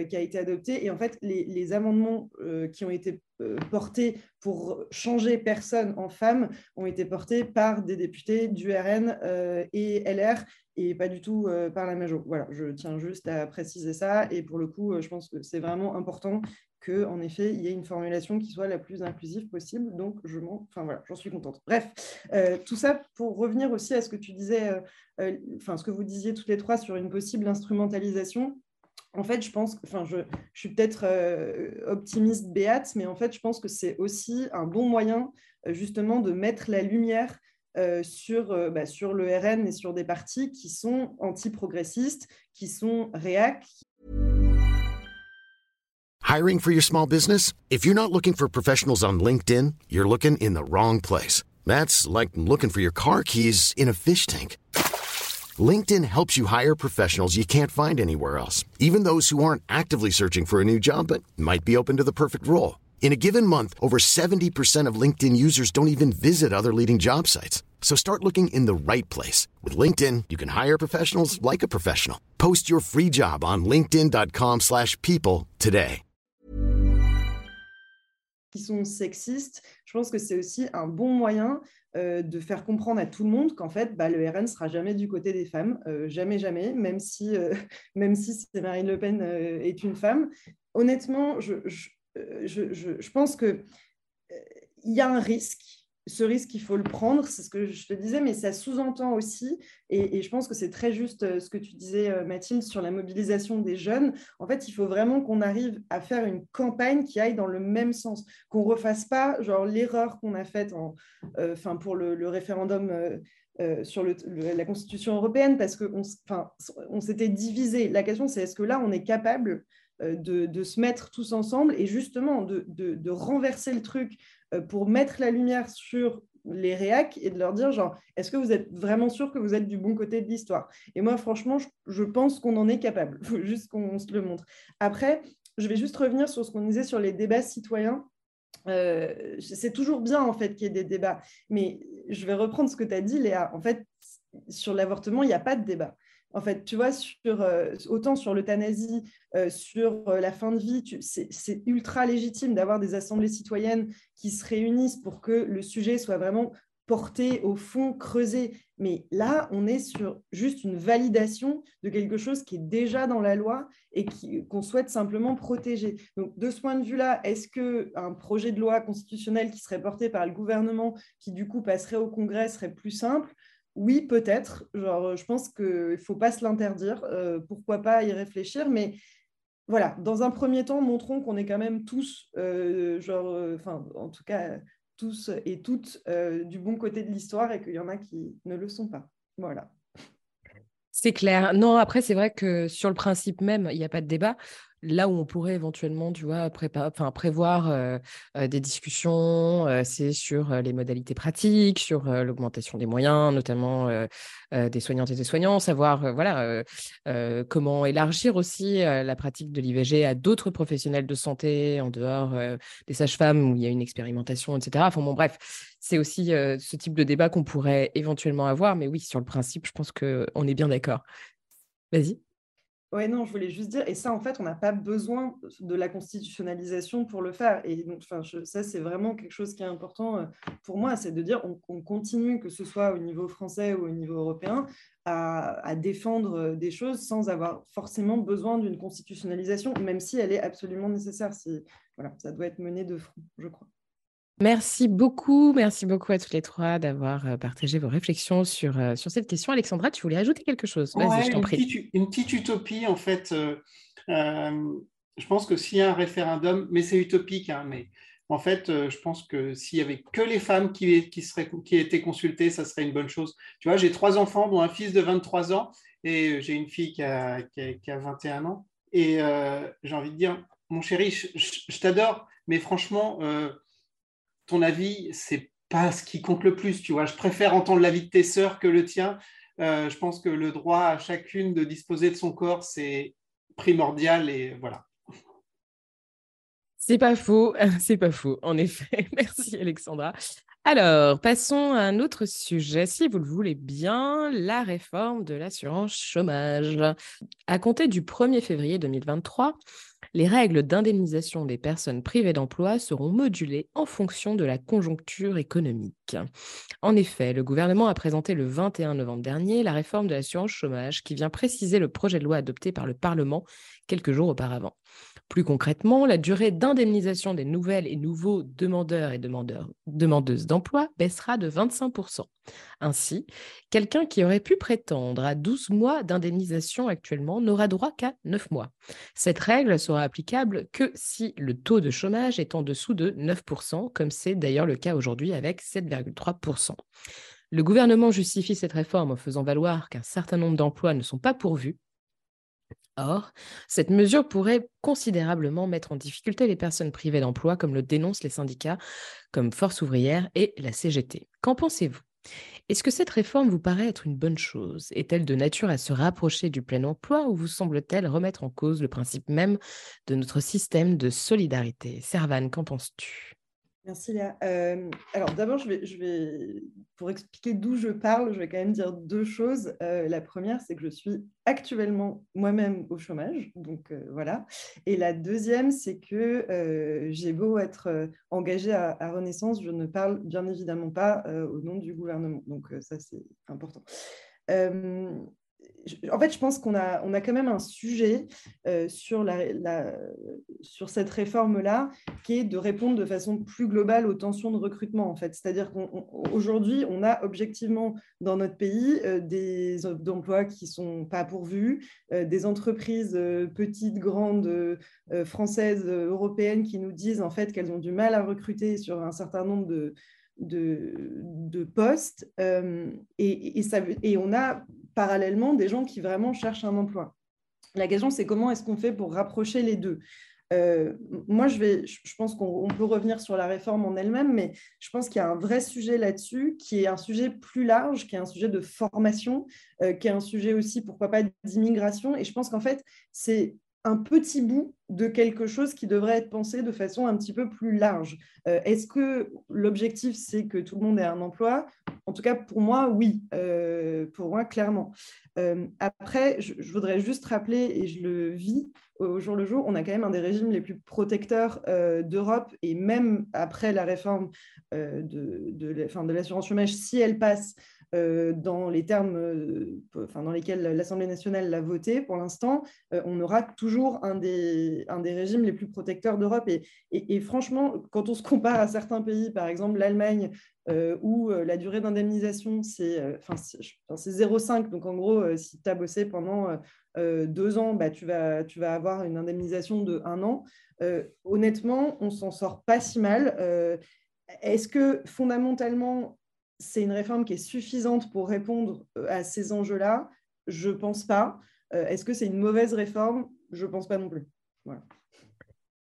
Speaker 3: qui a été adopté. Et en fait, les, les amendements qui ont été portés pour changer personne en femme ont été portés par des députés du RN euh, et LR et pas du tout euh, par la major. Voilà, je tiens juste à préciser ça. Et pour le coup, euh, je pense que c'est vraiment important qu'en effet, il y ait une formulation qui soit la plus inclusive possible. Donc, je m'en, enfin voilà, j'en suis contente. Bref, tout ça pour revenir aussi à ce que tu disais, enfin ce que vous disiez toutes les trois sur une possible instrumentalisation en fait, je pense, enfin, je, suis peut-être euh, optimiste béate, mais en fait, je pense que c'est aussi un bon moyen, euh, justement, de mettre la lumière euh, sur, bah, sur et sur des partis qui sont anti-progressistes, qui sont réac.
Speaker 5: Hiring for your small business? If you're not looking for professionals on LinkedIn, you're looking in the wrong place. That's like looking for your car keys in a fish tank. LinkedIn helps you hire professionals you can't find anywhere else, even those who aren't actively searching for a new job but might be open to the perfect role. In a given month, over 70% of LinkedIn users don't even visit other leading job sites. So start looking in the right place. With LinkedIn, you can hire professionals like a professional. Post your free job on linkedin.com slash people today.
Speaker 3: Qui sont sexistes, je pense que c'est aussi un bon moyen de faire comprendre à tout le monde qu'en fait, bah, le RN ne sera jamais du côté des femmes, jamais, jamais, même si, même si Marine Le Pen est une femme. Honnêtement, je, je, je, je pense qu'il y a un risque ce risque, il faut le prendre, c'est ce que je te disais, mais ça sous-entend aussi, et, je pense que c'est très juste euh, ce que tu disais, euh, Mathilde, sur la mobilisation des jeunes. En fait, il faut vraiment qu'on arrive à faire une campagne qui aille dans le même sens, qu'on ne refasse pas l'erreur qu'on a faite en, euh, pour le, référendum. sur la Constitution européenne parce qu'on on s'était divisé. La question, c'est est-ce que là, on est capable de, se mettre tous ensemble et justement de, renverser le truc euh, pour mettre la lumière sur les réacs et de leur dire genre est-ce que vous êtes vraiment sûr que vous êtes du bon côté de l'histoire? Et moi franchement je, pense qu'on en est capable. Faut juste qu'on se le montre. Après je vais juste revenir sur ce qu'on disait sur les débats citoyens. Euh, c'est toujours bien en fait qu'il y ait des débats. Mais je vais reprendre ce que tu as dit Léa. En fait sur l'avortement il n'y a pas de débat en fait, tu vois, euh, autant sur l'euthanasie, euh, sur euh, la fin de vie, c'est ultra légitime d'avoir des assemblées citoyennes qui se réunissent pour que le sujet soit vraiment porté au fond, creusé. Mais là, on est sur juste une validation de quelque chose qui est déjà dans la loi et qu'on souhaite simplement protéger. Donc, de ce point de vue-là, est-ce qu'un projet de loi constitutionnel qui serait porté par le gouvernement, qui du coup passerait au Congrès, serait plus simple oui, peut-être. Genre, je pense qu'il ne faut pas se l'interdire. Euh, pourquoi pas y réfléchir Mais voilà, dans un premier temps, montrons qu'on est quand même tous, euh, genre, euh, enfin, en tout cas, tous et toutes du bon côté de l'histoire et qu'il y en a qui ne le sont pas. Voilà.
Speaker 1: C'est clair. Non, après, c'est vrai que sur le principe même, il n'y a pas de débat là où on pourrait éventuellement, tu vois, prévoir euh, euh, des discussions, euh, c'est sur les modalités pratiques, sur l'augmentation des moyens, notamment des soignantes et des soignants, savoir comment élargir aussi la pratique de l'IVG à d'autres professionnels de santé en dehors des sages-femmes où il y a une expérimentation, etc. Enfin bon, bref, c'est aussi ce type de débat qu'on pourrait éventuellement avoir, mais oui, sur le principe, je pense qu'on est bien d'accord. Vas-y.
Speaker 3: Oui, non, je voulais juste dire, et ça, en fait, on n'a pas besoin de la constitutionnalisation pour le faire. Et donc, ça, c'est vraiment quelque chose qui est important euh, pour moi, c'est de dire on, continue, que ce soit au niveau français ou au niveau européen, à, défendre euh, des choses sans avoir forcément besoin d'une constitutionnalisation, même si elle est absolument nécessaire. voilà, ça doit être mené de front, je crois.
Speaker 1: Merci beaucoup, merci beaucoup à toutes les trois d'avoir euh, partagé vos réflexions sur, euh, sur cette question. Alexandra, tu voulais ajouter quelque chose?
Speaker 2: Vas-y, je t'en prie. une petite utopie, en fait. Euh, je pense que s'il y a un référendum, mais c'est utopique, hein, mais en fait, je pense que s'il y avait que les femmes qui, qui, seraient, qui étaient consultées, ça serait une bonne chose. Tu vois, j'ai trois enfants, dont un fils de 23 ans, et j'ai une fille qui a, qui a, 21 ans. Et j'ai envie de dire, mon chéri, je, t'adore, mais franchement ton avis, c'est pas ce qui compte le plus, tu vois. Je préfère entendre l'avis de tes sœurs que le tien. Euh, je pense que le droit à chacune de disposer de son corps, c'est primordial et voilà.
Speaker 1: C'est pas faux, c'est pas faux, en effet. Merci Alexandra. Alors, passons à un autre sujet, si vous le voulez bien, la réforme de l'assurance chômage. À compter du 1er février 2023, les règles d'indemnisation des personnes privées d'emploi seront modulées en fonction de la conjoncture économique. En effet, le gouvernement a présenté le 21 novembre dernier la réforme de l'assurance chômage qui vient préciser le projet de loi adopté par le Parlement quelques jours auparavant. Plus concrètement, la durée d'indemnisation des nouvelles et nouveaux demandeurs et demandeuses d'emploi baissera de 25%. Ainsi, quelqu'un qui aurait pu prétendre à 12 mois d'indemnisation actuellement n'aura droit qu'à 9 mois. Cette règle sera applicable que si le taux de chômage est en dessous de 9%, comme c'est d'ailleurs le cas aujourd'hui avec 7,3%. Le gouvernement justifie cette réforme en faisant valoir qu'un certain nombre d'emplois ne sont pas pourvus Or, cette mesure pourrait considérablement mettre en difficulté les personnes privées d'emploi, comme le dénoncent les syndicats comme Force ouvrière et la CGT. Qu'en pensez-vous? Est-ce que cette réforme vous paraît être une bonne chose? Est-elle de nature à se rapprocher du plein emploi ou vous semble-t-elle remettre en cause le principe même de notre système de solidarité? Servan, qu'en penses-tu?
Speaker 3: Merci Léa. Euh, alors d'abord, je vais, pour expliquer d'où je parle, je vais quand même dire deux choses. Euh, la première, c'est que je suis actuellement moi-même au chômage, donc euh, voilà. Et la deuxième, c'est que j'ai beau être engagée à, Renaissance, je ne parle bien évidemment pas au nom du gouvernement. Donc ça, c'est important en fait, je pense qu'on a, on a quand même un sujet euh, sur, cette réforme-là qui est de répondre de façon plus globale aux tensions de recrutement. En fait. C'est-à-dire qu'aujourd'hui, on, a objectivement dans notre pays euh, des emplois qui ne sont pas pourvus, euh, des entreprises petites, grandes, françaises, européennes qui nous disent en fait qu'elles ont du mal à recruter sur un certain nombre de, de, postes et, ça, et on a parallèlement des gens qui vraiment cherchent un emploi. La question, c'est comment est-ce qu'on fait pour rapprocher les deux? Euh, moi, je, vais, je pense qu'on peut revenir sur la réforme en elle-même, mais je pense qu'il y a un vrai sujet là-dessus, qui est un sujet plus large, qui est un sujet de formation, euh, qui est un sujet aussi, pourquoi pas, d'immigration. Et je pense qu'en fait, c'est un petit bout de quelque chose qui devrait être pensé de façon un petit peu plus large. Euh, est-ce que l'objectif, c'est que tout le monde ait un emploi? En tout cas, pour moi, oui. Euh, pour moi, clairement. Euh, après, je, voudrais juste rappeler, et je le vis au jour le jour, on a quand même un des régimes les plus protecteurs d'Europe, et même après la réforme de, l'assurance chômage, si elle passe, dans les termes euh, enfin, dans lesquels l'Assemblée nationale l'a voté, pour l'instant, euh, on aura toujours un des, un des régimes les plus protecteurs d'Europe. Et, franchement, quand on se compare à certains pays, par exemple l'Allemagne, où la durée d'indemnisation, c'est enfin, 0,5. Donc en gros, si tu as bossé pendant deux ans, bah, tu, vas, tu vas avoir une indemnisation de un an. honnêtement, on s'en sort pas si mal. Est-ce que fondamentalement, c'est une réforme qui est suffisante pour répondre euh, à ces enjeux-là? Je ne pense pas. Euh, est-ce que c'est une mauvaise réforme? Je ne pense pas non plus.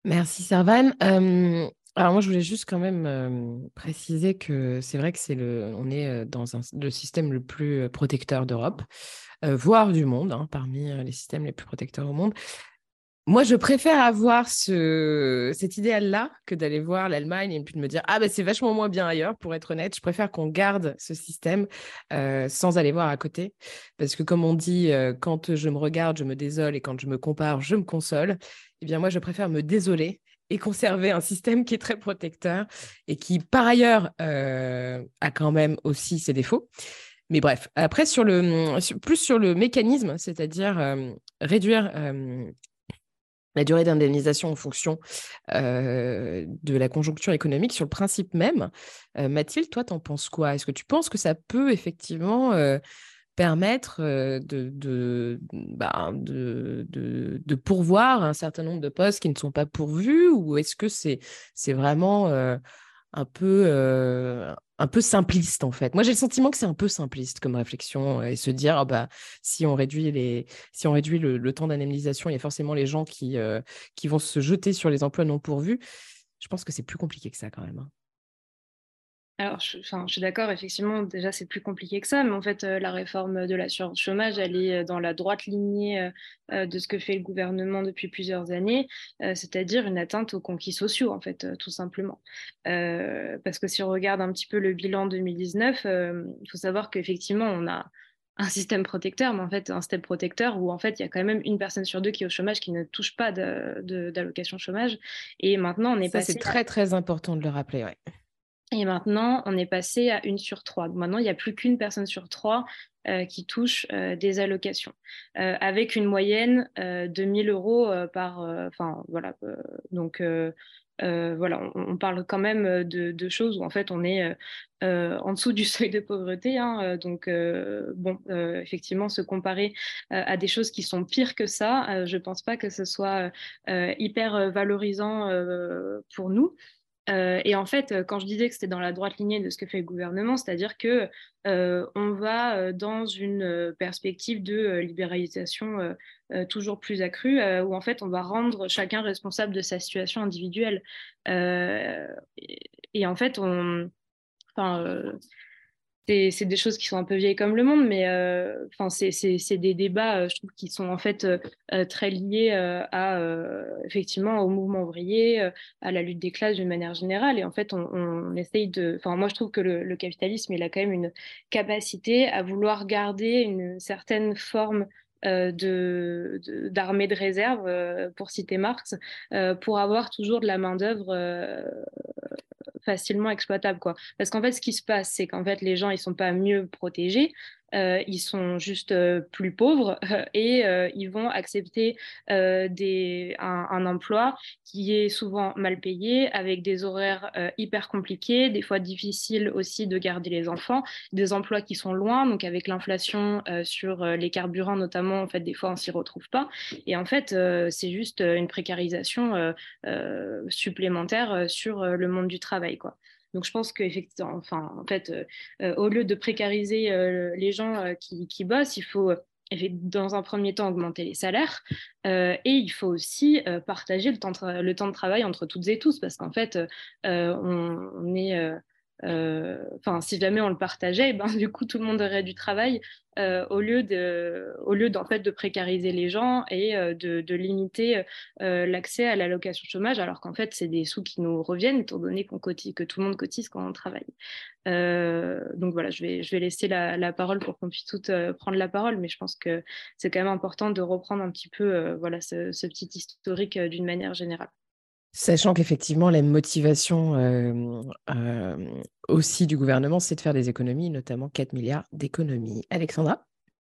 Speaker 1: Merci Servan. Euh, alors moi, je voulais juste quand même préciser que c'est vrai que c'est le, on est dans le système le plus protecteur d'Europe, voire du monde, hein, parmi les systèmes les plus protecteurs au monde. Moi, je préfère avoir ce... cet idéal-là que d'aller voir l'Allemagne et puis de me dire Ah, ben c'est vachement moins bien ailleurs, pour être honnête. Je préfère qu'on garde ce système euh, sans aller voir à côté. Parce que, comme on dit, euh, quand je me regarde, je me désole et quand je me compare, je me console. Eh bien, moi, je préfère me désoler et conserver un système qui est très protecteur et qui, par ailleurs, euh, a quand même aussi ses défauts. Mais bref, après, plus sur le mécanisme, c'est-à-dire réduire la durée d'indemnisation en fonction de la conjoncture économique sur le principe même. Mathilde, toi, t'en penses quoi? Est-ce que tu penses que ça peut effectivement permettre bah, de, de, de, pourvoir un certain nombre de postes qui ne sont pas pourvus ou est-ce que c'est vraiment un peu un peu simpliste en fait. Moi j'ai le sentiment que c'est un peu simpliste comme réflexion et se dire ah bah si on réduit les si on réduit le, temps d'indemnisation, il y a forcément les gens qui qui vont se jeter sur les emplois non pourvus. Je pense que c'est plus compliqué que ça quand même. Hein.
Speaker 4: Alors, je, suis d'accord, effectivement, déjà, c'est plus compliqué que ça, mais en fait, euh, la réforme de l'assurance chômage, elle est euh, dans la droite lignée euh, de ce que fait le gouvernement depuis plusieurs années, c'est-à-dire une atteinte aux conquis sociaux, en fait, tout simplement. parce que si on regarde un petit peu le bilan 2019, il faut savoir qu'effectivement, on a un système protecteur, mais en fait, un système protecteur où en fait, il y a quand même une personne sur deux qui est au chômage qui ne touche pas d'allocation chômage. Et maintenant, on est passé.
Speaker 1: C'est très, très important de le rappeler, ouais.
Speaker 4: Et maintenant, on est passé à une sur trois. maintenant, il n'y a plus qu'une personne sur trois euh, qui touche euh, des allocations, euh, avec une moyenne de 1000 euros par. Enfin, voilà. donc, voilà, on, parle quand même de, choses où en fait on est en dessous du seuil de pauvreté. Hein, donc, bon, effectivement, se comparer à des choses qui sont pires que ça, je ne pense pas que ce soit hyper valorisant pour nous. Euh, et en fait, euh, quand je disais que c'était dans la droite lignée de ce que fait le gouvernement, c'est-à-dire que euh, on va dans une perspective de libéralisation toujours plus accrue, où en fait on va rendre chacun responsable de sa situation individuelle. Et, en fait, on, c'est des choses qui sont un peu vieilles comme le monde, mais euh, c'est des débats, euh, je trouve, qui sont en fait euh, très liés à effectivement au mouvement ouvrier, à la lutte des classes d'une manière générale. Et en fait, on, essaye de. Moi, je trouve que le, capitalisme, il a quand même une capacité à vouloir garder une certaine forme de d'armée de, réserve, pour citer Marx, pour avoir toujours de la main-d'œuvre facilement exploitable. Quoi. Parce qu'en fait, ce qui se passe, c'est qu'en fait, les gens, ils sont pas mieux protégés. Euh, ils sont juste euh, plus pauvres et euh, ils vont accepter un, emploi qui est souvent mal payé, avec des horaires hyper compliqués, des fois difficiles aussi de garder les enfants, des emplois qui sont loin, donc avec l'inflation sur les carburants notamment, en fait, des fois on s'y retrouve pas. Et en fait, c'est juste une précarisation supplémentaire sur le monde du travail, quoi. Donc je pense qu'effectivement, enfin, en fait, euh, euh, au lieu de précariser euh, les gens qui, bossent, il faut dans un premier temps augmenter les salaires et il faut aussi partager le temps, de travail entre toutes et tous parce qu'en fait, on, est enfin, si jamais on le partageait, ben, du coup, tout le monde aurait du travail euh, au lieu de, au lieu d'en fait de précariser les gens et euh, de, limiter l'accès à l'allocation chômage, alors qu'en fait, c'est des sous qui nous reviennent, étant donné qu'on cotise, que tout le monde cotise quand on travaille. donc voilà, je vais, je vais laisser la, parole pour qu'on puisse toutes prendre la parole, mais je pense que c'est quand même important de reprendre un petit peu voilà, ce petit historique d'une manière générale.
Speaker 1: Sachant qu'effectivement, la motivation aussi du gouvernement, c'est de faire des économies, notamment 4 milliards d'économies. Alexandra?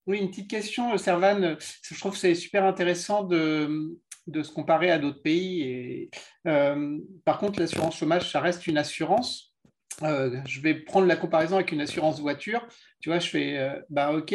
Speaker 2: Oui, une petite question, Servan. Je trouve que c'est super intéressant de, se comparer à d'autres pays. Et, par contre, l'assurance chômage, ça reste une assurance. je vais prendre la comparaison avec une assurance voiture. Tu vois, je fais, bah ok,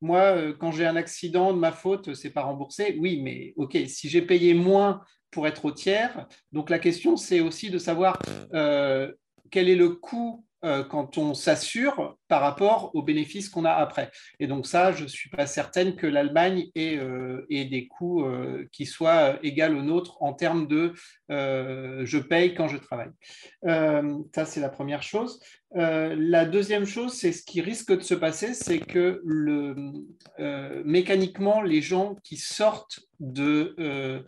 Speaker 2: moi, quand j'ai un accident de ma faute, c'est pas remboursé. Oui, mais ok, si j'ai payé moins pour être au tiers. Donc la question, c'est aussi de savoir euh, quel est le coût euh, quand on s'assure par rapport aux bénéfices qu'on a après. Et donc ça, je ne suis pas certaine que l'Allemagne ait, euh, des coûts qui soient égaux aux nôtres en termes de je paye quand je travaille. ça, c'est la première chose. la deuxième chose, c'est ce qui risque de se passer, c'est que le, mécaniquement, les gens qui sortent de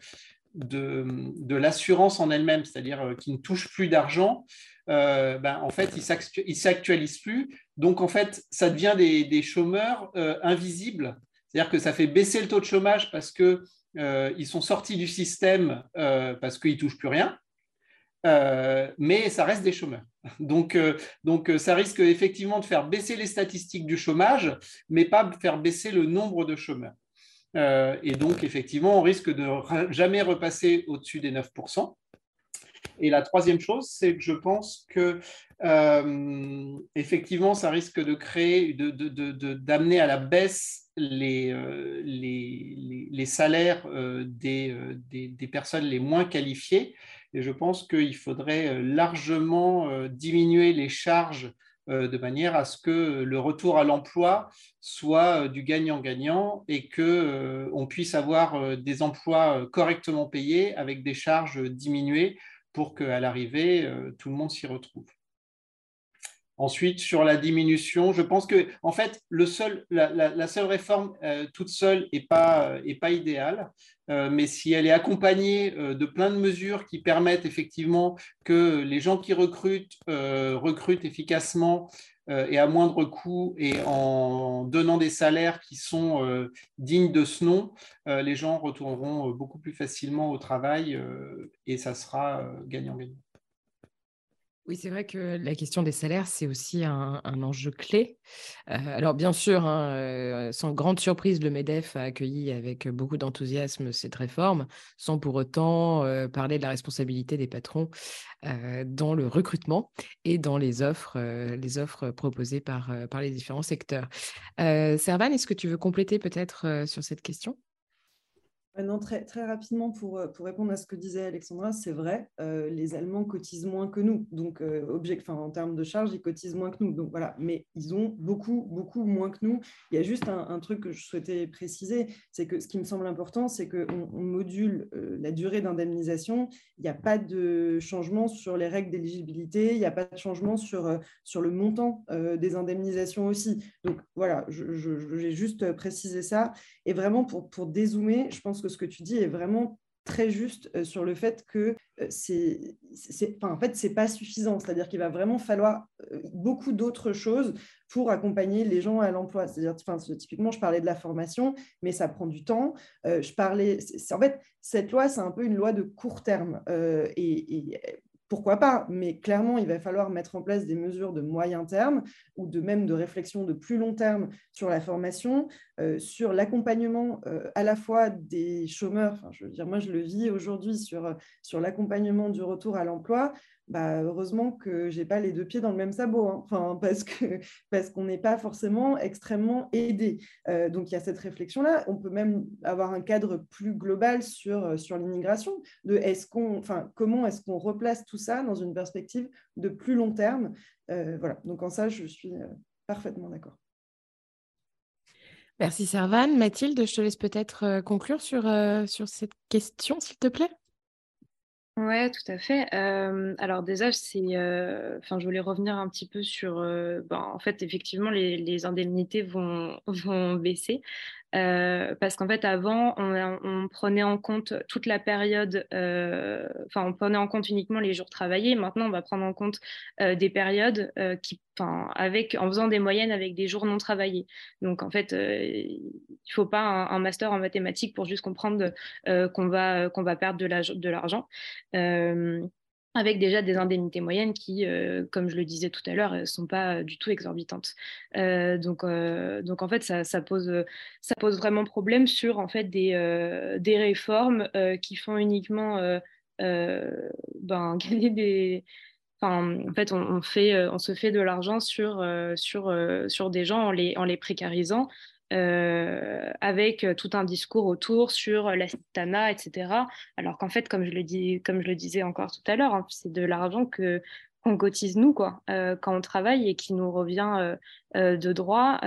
Speaker 2: de, l'assurance en elle-même, c'est-à-dire euh, qui ne touche plus d'argent, euh, ben, en fait, ils ne s'actualisent plus. Donc, en fait, ça devient des, chômeurs euh, invisibles. C'est-à-dire que ça fait baisser le taux de chômage parce qu'ils ils sont sortis du système parce qu'ils ne touchent plus rien. mais ça reste des chômeurs. Donc, donc, ça risque effectivement de faire baisser les statistiques du chômage, mais pas faire baisser le nombre de chômeurs. Euh, et donc, effectivement, on risque de jamais repasser au-dessus des 9%. Et la troisième chose, c'est que je pense que euh, effectivement, ça risque de créer, d'amener à la baisse les, euh, les, salaires des, des, personnes les moins qualifiées. Et je pense qu'il faudrait largement diminuer les charges de manière à ce que le retour à l'emploi soit euh, du gagnant-gagnant et qu'on euh, puisse avoir des emplois correctement payés avec des charges diminuées pour qu'à l'arrivée, tout le monde s'y retrouve. Ensuite, sur la diminution, je pense que en fait, la, seule réforme euh, toute seule n'est pas, est pas idéale, euh, mais si elle est accompagnée euh, de plein de mesures qui permettent effectivement que les gens qui recrutent recrutent efficacement et à moindre coût et en donnant des salaires qui sont dignes de ce nom, les gens retourneront beaucoup plus facilement au travail et ça sera gagnant-gagnant.
Speaker 1: Oui, c'est vrai que la question des salaires, c'est aussi un, enjeu clé. Euh, alors, bien sûr, hein, euh, sans grande surprise, le MEDEF a accueilli avec beaucoup d'enthousiasme cette réforme, sans pour autant euh, parler de la responsabilité des patrons dans le recrutement et dans les offres, les offres proposées par, par les différents secteurs. Servan, est-ce que tu veux compléter peut-être sur cette question?
Speaker 3: Non, très, rapidement, pour, euh, pour répondre à ce que disait Alexandra, c'est vrai, euh, les Allemands cotisent moins que nous. Donc, euh, en termes de charges, ils cotisent moins que nous. Donc, voilà. Mais ils ont beaucoup, beaucoup moins que nous. Il y a juste un, truc que je souhaitais préciser, c'est que ce qui me semble important, c'est qu'on on module la durée d'indemnisation. Il n'y a pas de changement sur les règles d'éligibilité, il n'y a pas de changement sur, sur le montant des indemnisations aussi. Donc, voilà, j'ai juste précisé ça. Et vraiment, pour, pour dézoomer, je pense que ce que tu dis est vraiment très juste euh, sur le fait que euh, c'est, en fait, c'est pas suffisant. C'est-à-dire qu'il va vraiment falloir euh, beaucoup d'autres choses pour accompagner les gens à l'emploi. C'est-à-dire, enfin, typiquement, je parlais de la formation, mais ça prend du temps. je parlais, en fait, cette loi, c'est un peu une loi de court terme. et, pourquoi pas, mais clairement, il va falloir mettre en place des mesures de moyen terme ou de même de réflexion de plus long terme sur la formation, euh, sur l'accompagnement euh, à la fois des chômeurs. Je veux dire, moi, je le vis aujourd'hui sur, sur l'accompagnement du retour à l'emploi, bah, heureusement que j'ai pas les deux pieds dans le même sabot, hein. enfin, parce parce qu'on n'est pas forcément extrêmement aidé. Euh, donc il y a cette réflexion-là. On peut même avoir un cadre plus global sur, euh, sur l'immigration, de est-ce qu'on, enfin, comment est-ce qu'on replace tout ça dans une perspective de plus long terme? Euh, voilà. Donc en ça, je suis parfaitement d'accord.
Speaker 1: Merci Servan. Mathilde, je te laisse peut-être conclure sur, sur cette question, s'il te plaît.
Speaker 4: Ouais, tout à fait. alors déjà, c'est, enfin, je voulais revenir un petit peu sur, ben, en fait, effectivement, les, les indemnités vont, vont baisser. Euh, parce qu'en fait, avant, on, prenait en compte toute la période, euh, enfin, on prenait en compte uniquement les jours travaillés. Maintenant, on va prendre en compte euh, des périodes qui, en faisant des moyennes avec des jours non travaillés. Donc, en fait, il ne faut pas un, master en mathématiques pour juste comprendre qu'on va, qu'on va perdre de l'argent avec déjà des indemnités moyennes qui, euh, comme je le disais tout à l'heure, ne sont pas du tout exorbitantes. Euh, donc, euh, donc, en fait, ça, pose, ça pose vraiment problème sur en fait, des, des réformes qui font uniquement ben, gagner des... Enfin, en fait, on, fait, on se fait de l'argent sur, sur, sur des gens en les, en les précarisant, euh, avec euh, tout un discours autour sur la citana, etc. Alors qu'en fait, comme je, le dis, comme je le disais encore tout à l'heure, hein, c'est de l'argent que qu'on cotise nous quoi, euh, quand on travaille et qui nous revient de droit.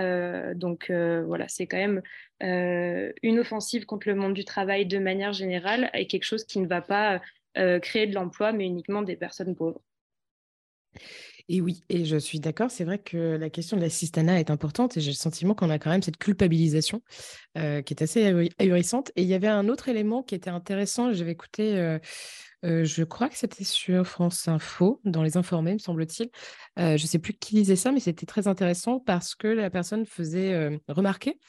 Speaker 4: donc voilà, c'est quand même une offensive contre le monde du travail de manière générale et quelque chose qui ne va pas créer de l'emploi, mais uniquement des personnes pauvres.
Speaker 1: Et oui, et je suis d'accord, c'est vrai que la question de la cistana est importante et j'ai le sentiment qu'on a quand même cette culpabilisation qui est assez ahurissante. Et il y avait un autre élément qui était intéressant, j'avais écouté, je crois que c'était sur France Info, dans les informés, me semble-t-il. je ne sais plus qui disait ça, mais c'était très intéressant parce que la personne faisait remarquer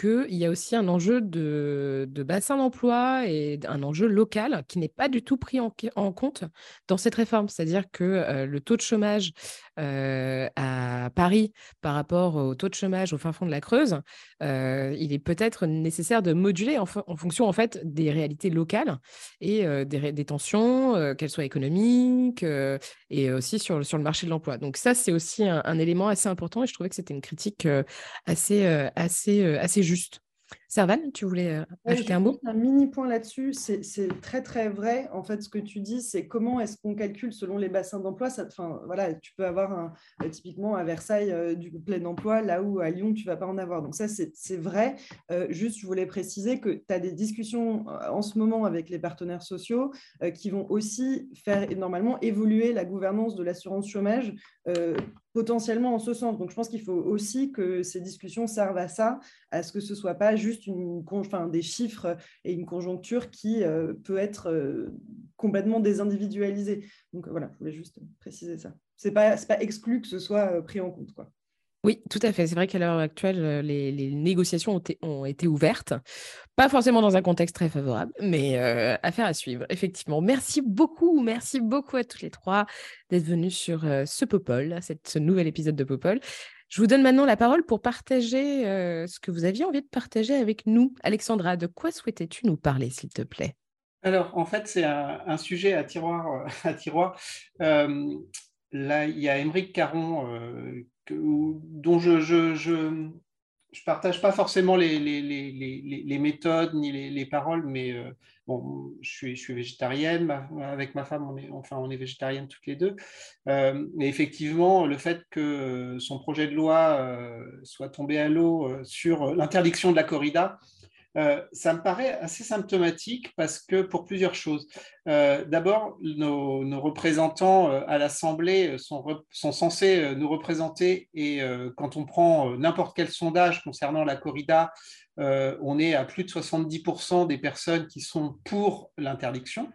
Speaker 1: qu'il y a aussi un enjeu de, bassin d'emploi et un enjeu local qui n'est pas du tout pris en, compte dans cette réforme. C'est-à-dire que euh, le taux de chômage euh, à Paris par rapport au taux de chômage au fin fond de la Creuse, euh, il est peut-être nécessaire de moduler en, fonction en fait des réalités locales et des, tensions, qu'elles soient économiques et aussi sur, sur le marché de l'emploi. Donc ça, c'est aussi un, un, élément assez important et je trouvais que c'était une critique assez, assez, assez juste. Servan, tu voulais euh, ajouter un mot?
Speaker 3: Un mini point là-dessus, c'est très très vrai. En fait, ce que tu dis, c'est comment est-ce qu'on calcule selon les bassins d'emploi? Enfin, voilà, tu peux avoir un, euh, typiquement à Versailles euh, du plein emploi, là où à Lyon tu vas pas en avoir. Donc ça, c'est vrai. juste, je voulais préciser que tu as des discussions en ce moment avec les partenaires sociaux qui vont aussi faire normalement évoluer la gouvernance de l'assurance chômage potentiellement en ce sens. Donc, je pense qu'il faut aussi que ces discussions servent à ça, à ce que ce ne soit pas juste une, enfin, des chiffres et une conjoncture qui euh, peut être euh, complètement désindividualisée. Donc, voilà, je voulais juste préciser ça. Ce n'est pas, pas exclu que ce soit euh, pris en compte. Quoi.
Speaker 1: Oui, tout à fait. C'est vrai qu'à l'heure actuelle, les, négociations ont, été ouvertes. Pas forcément dans un contexte très favorable, mais affaire à suivre, effectivement. Merci beaucoup, merci beaucoup à toutes les trois d'être venues sur ce Popol, ce nouvel épisode de Popol. Je vous donne maintenant la parole pour partager ce que vous aviez envie de partager avec nous. Alexandra, de quoi souhaitais-tu nous parler, s'il te plaît?
Speaker 2: Alors, en fait, c'est un, sujet à tiroir. À tiroir. là, il y a Émeric Caron dont je partage pas forcément les, méthodes ni les, paroles, mais euh, bon, je suis, je suis végétarienne. avec ma femme, on est, enfin, on est végétarienne toutes les deux. Euh, mais effectivement, le fait que son projet de loi euh, soit tombé à l'eau sur l'interdiction de la corrida, euh, ça me paraît assez symptomatique parce que pour plusieurs choses. Euh, d'abord, nos, représentants euh, à l'Assemblée sont, censés nous représenter et quand on prend n'importe quel sondage concernant la corrida, on est à plus de 70% des personnes qui sont pour l'interdiction.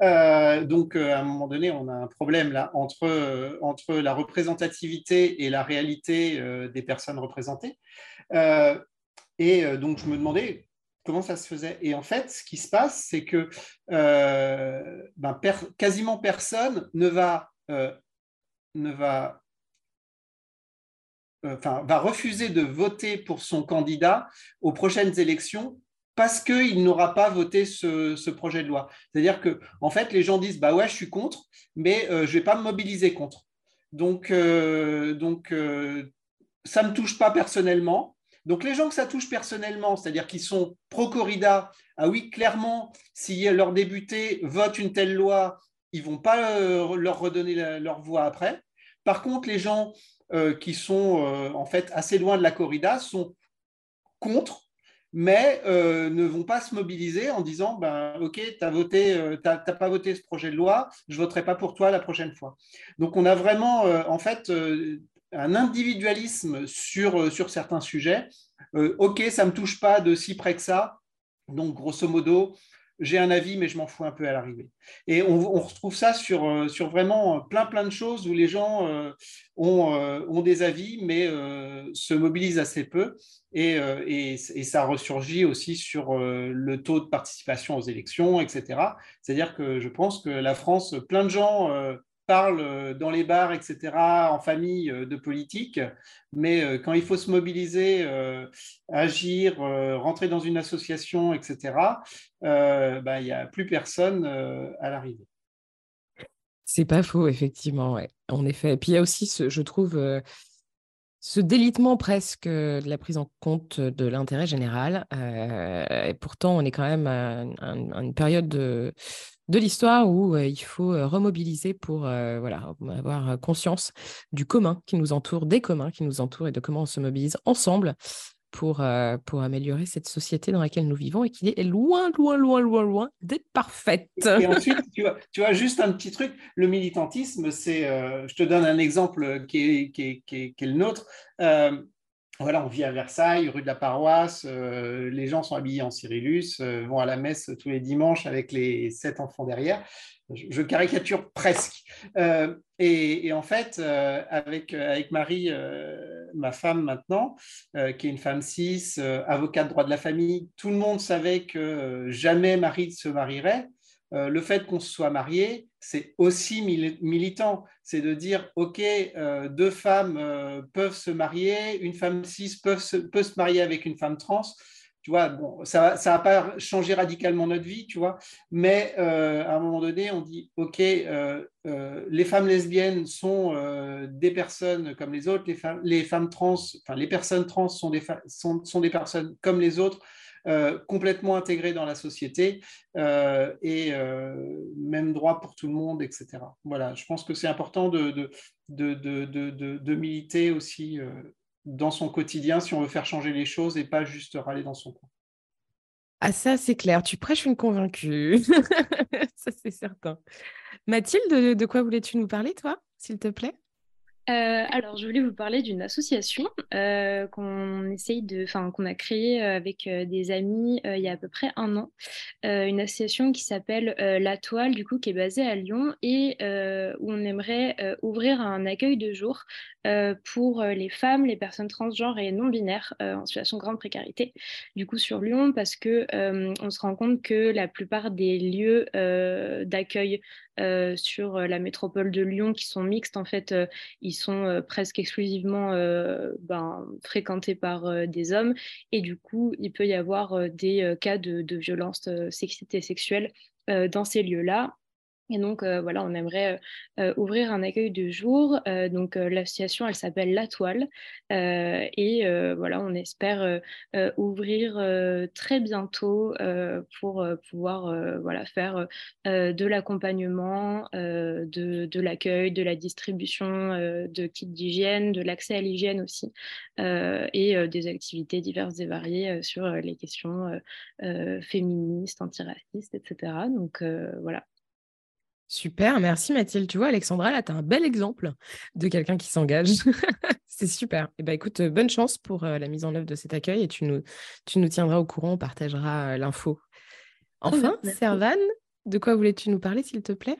Speaker 2: donc, à un moment donné, on a un problème là entre, entre la représentativité et la réalité des personnes représentées. Et euh, donc, je me demandais comment ça se faisait. Et en fait, ce qui se passe, c'est que euh, ben, quasiment personne ne va, euh, ne va, va refuser de voter pour son candidat aux prochaines élections parce qu'il n'aura pas voté ce, projet de loi. C'est-à-dire que, en fait, les gens disent bah ouais, je suis contre, mais je ne vais pas me mobiliser contre. Donc, donc ça ne me touche pas personnellement. Donc les gens que ça touche personnellement, c'est-à-dire qui sont pro-corrida, ah oui, clairement, si leurs députés votent une telle loi, ils vont pas euh, leur redonner leur voix après. Par contre, les gens euh, qui sont euh, en fait assez loin de la corrida sont contre, mais ne vont pas se mobiliser en disant ben, Ok, tu n'as pas voté ce projet de loi, je ne voterai pas pour toi la prochaine fois. Donc, on a vraiment en fait un individualisme sur, euh, sur certains sujets. Euh, ok, ça ne me touche pas de si près que ça. Donc, grosso modo, j'ai un avis, mais je m'en fous un peu à l'arrivée. Et on, retrouve ça sur, euh, sur vraiment plein, plein de choses où les gens ont, ont, des avis, mais se mobilisent assez peu. Et, et, et, ça ressurgit aussi sur le taux de participation aux élections, etc. C'est-à-dire que je pense que la France, plein de gens parle euh, dans les bars, etc., en famille euh, de politique, mais euh, quand il faut se mobiliser, agir, rentrer dans une association, etc., bah, il n'y a plus personne à l'arrivée.
Speaker 1: C'est pas faux, effectivement, ouais. en effet. Et puis il y a aussi, je trouve, ce délitement presque de la prise en compte de l'intérêt général. et pourtant, on est quand même à une période de, de l'histoire où il faut remobiliser pour voilà, avoir conscience du commun qui nous entoure, des communs qui nous entourent et de comment on se mobilise ensemble pour, pour améliorer cette société dans laquelle nous vivons et qui est loin, loin, loin, loin, loin d'être parfaite.
Speaker 2: Et ensuite, tu vois, tu vois, juste un petit truc, le militantisme, c'est, je te donne un exemple qui est, qui est, qui est, le nôtre voilà, on vit à Versailles, rue de la Paroisse, euh, les gens sont habillés en Cyrillus, euh, vont à la messe tous les dimanches avec les sept enfants derrière. Je, caricature presque. Euh, et, en fait, avec, avec Marie, ma femme maintenant, qui est une femme cis, avocate droit de la famille, tout le monde savait que jamais Marie ne se marierait. le fait qu'on se soit marié, c'est aussi militant. C'est de dire, OK, euh, deux femmes euh, peuvent se marier, une femme cis peut se, peut se marier avec une femme trans. Tu vois, bon, ça ne va pas changer radicalement notre vie, tu vois, mais euh, à un moment donné, on dit, OK, les femmes lesbiennes sont des personnes comme les autres, les femmes, les femmes trans, enfin, les personnes trans sont des, sont, sont des personnes comme les autres. Euh, complètement intégré dans la société euh, et euh, même droit pour tout le monde, etc. Voilà, je pense que c'est important de, de, de, de, militer aussi dans son quotidien si on veut faire changer les choses et pas juste râler dans son coin.
Speaker 1: Ah ça, c'est clair, tu prêches une convaincue, ça c'est certain. Mathilde, de quoi voulais-tu nous parler, toi, s'il te plaît?
Speaker 4: Euh, alors, je voulais vous parler d'une association euh, qu'on essaye de, enfin, qu'on a créée euh, avec des amis il y a à peu près un an. une association qui s'appelle La Toile, du coup, qui est basée à Lyon et où on aimerait ouvrir un accueil de jour pour les femmes, les personnes transgenres et non binaires en situation de grande précarité. Du coup, sur Lyon, parce que on se rend compte que la plupart des lieux d'accueil euh, sur euh, la métropole de Lyon qui sont mixtes. En fait, euh, ils sont presque exclusivement ben, fréquentés par des hommes et du coup, il peut y avoir des cas de, de violence sexuelle dans ces lieux-là Et donc, euh, voilà, on aimerait euh, euh, ouvrir un accueil de jour. donc, l'association, elle s'appelle La Toile. et voilà, on espère ouvrir très bientôt pour pouvoir voilà, faire de l'accompagnement, de, de l'accueil, de la distribution de kits d'hygiène, de l'accès à l'hygiène aussi, et des activités diverses et variées sur les questions féministes, antiracistes, etc. Donc, voilà.
Speaker 1: Super, merci Mathilde. Tu vois, Alexandra, là, tu as un bel exemple de quelqu'un qui s'engage. c'est super. Et eh ben, écoute, bonne chance pour euh, la mise en œuvre de cet accueil et tu nous, tu nous tiendras au courant, on partagera euh, l'info. Enfin, Servan, de quoi voulais-tu nous parler, s'il te plaît?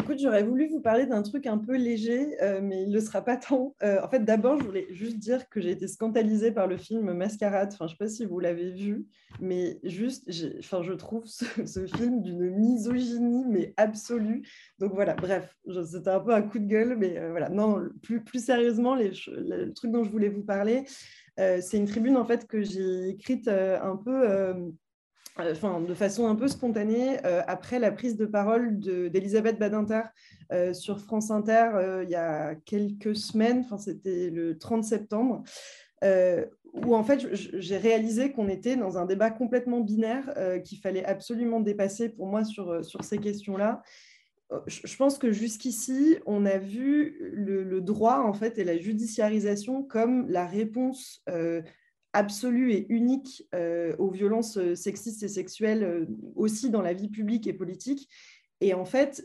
Speaker 3: Écoute, j'aurais voulu vous parler d'un truc un peu léger, euh, mais il ne le sera pas tant. Euh, en fait, d'abord, je voulais juste dire que j'ai été scandalisée par le film Mascarade. Enfin, je ne sais pas si vous l'avez vu, mais juste, enfin, je trouve ce, film d'une misogynie, mais absolue. Donc voilà, bref, c'était un peu un coup de gueule, mais euh, voilà. Non, plus, plus sérieusement, le truc dont je voulais vous parler, c'est une tribune en fait que j'ai écrite un peu enfin, de façon un peu spontanée, euh, après la prise de parole d'Elisabeth Badinter euh, sur France Inter euh, il y a quelques semaines, enfin, c'était le 30 septembre, où en fait j'ai réalisé qu'on était dans un débat complètement binaire qu'il fallait absolument dépasser pour moi sur, sur ces questions-là. Je pense que jusqu'ici, on a vu le, le, droit en fait et la judiciarisation comme la réponse absolue et unique euh, aux violences euh, sexistes et sexuelles euh, aussi dans la vie publique et politique. Et en fait,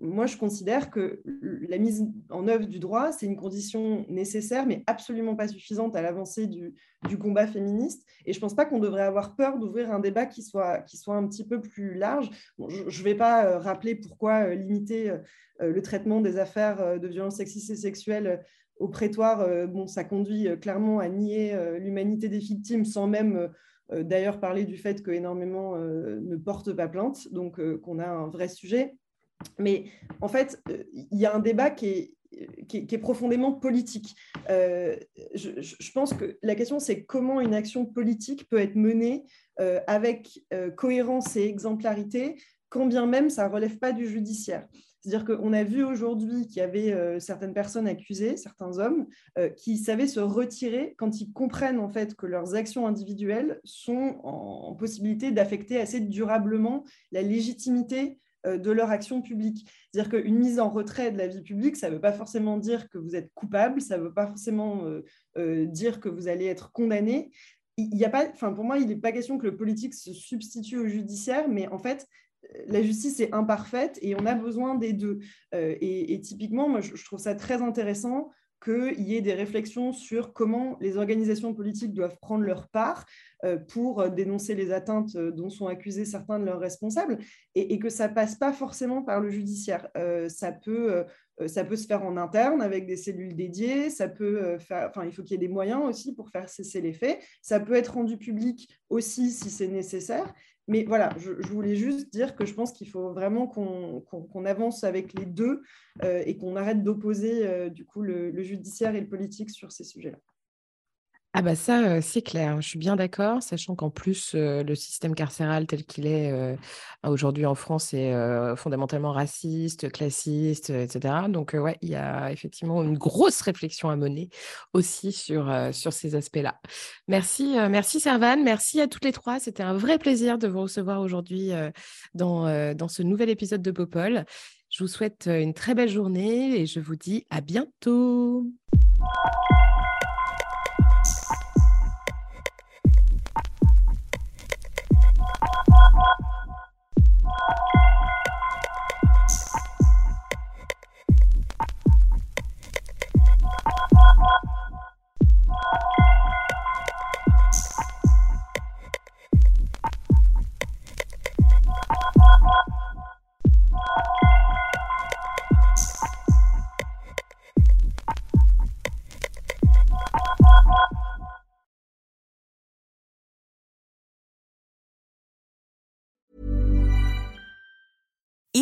Speaker 3: moi, je considère que la mise en œuvre du droit, c'est une condition nécessaire, mais absolument pas suffisante à l'avancée du, combat féministe. Et je ne pense pas qu'on devrait avoir peur d'ouvrir un débat qui soit, qui soit un petit peu plus large. je ne vais pas rappeler pourquoi limiter le traitement des affaires de violences sexistes et sexuelles au prétoire, euh, bon, ça conduit euh, clairement à nier euh, l'humanité des victimes sans même d'ailleurs parler du fait qu'énormément ne portent pas plainte, donc qu'on a un vrai sujet. Mais en fait, il y a un débat qui est, qui est, profondément politique. je, pense que la question, c'est comment une action politique peut être menée avec cohérence et exemplarité, quand bien même ça ne relève pas du judiciaire. C'est-à-dire qu'on a vu aujourd'hui qu'il y avait euh, certaines personnes accusées, certains hommes, euh, qui savaient se retirer quand ils comprennent en fait que leurs actions individuelles sont en, possibilité d'affecter assez durablement la légitimité euh, de leur action publique. C'est-à-dire qu'une mise en retrait de la vie publique, ça ne veut pas forcément dire que vous êtes coupable, ça ne veut pas forcément dire que vous allez être condamné. Il y a pas, enfin pour moi, il n'est pas question que le politique se substitue au judiciaire, mais en fait, la justice est imparfaite et on a besoin des deux. Euh, et, typiquement, moi, je, trouve ça très intéressant qu'il y ait des réflexions sur comment les organisations politiques doivent prendre leur part euh, pour dénoncer les atteintes dont sont accusés certains de leurs responsables et, que ça passe pas forcément par le judiciaire. Euh, ça peut ça peut se faire en interne avec des cellules dédiées, ça peut faire, enfin, il faut qu'il y ait des moyens aussi pour faire cesser les faits. Ça peut être rendu public aussi si c'est nécessaire. Mais voilà, je, voulais juste dire que je pense qu'il faut vraiment qu'on avance avec les deux euh, et qu'on arrête d'opposer euh, du coup le, judiciaire et le politique sur ces sujets-là.
Speaker 1: Ah bah ça, c'est clair, je suis bien d'accord, sachant qu'en plus, le système carcéral tel qu'il est aujourd'hui en France est fondamentalement raciste, classiste, etc. Donc ouais, il y a effectivement une grosse réflexion à mener aussi sur, sur ces aspects-là. Merci, merci Servan, merci à toutes les trois. C'était un vrai plaisir de vous recevoir aujourd'hui dans, dans ce nouvel épisode de Popol. Je vous souhaite une très belle journée et je vous dis à bientôt.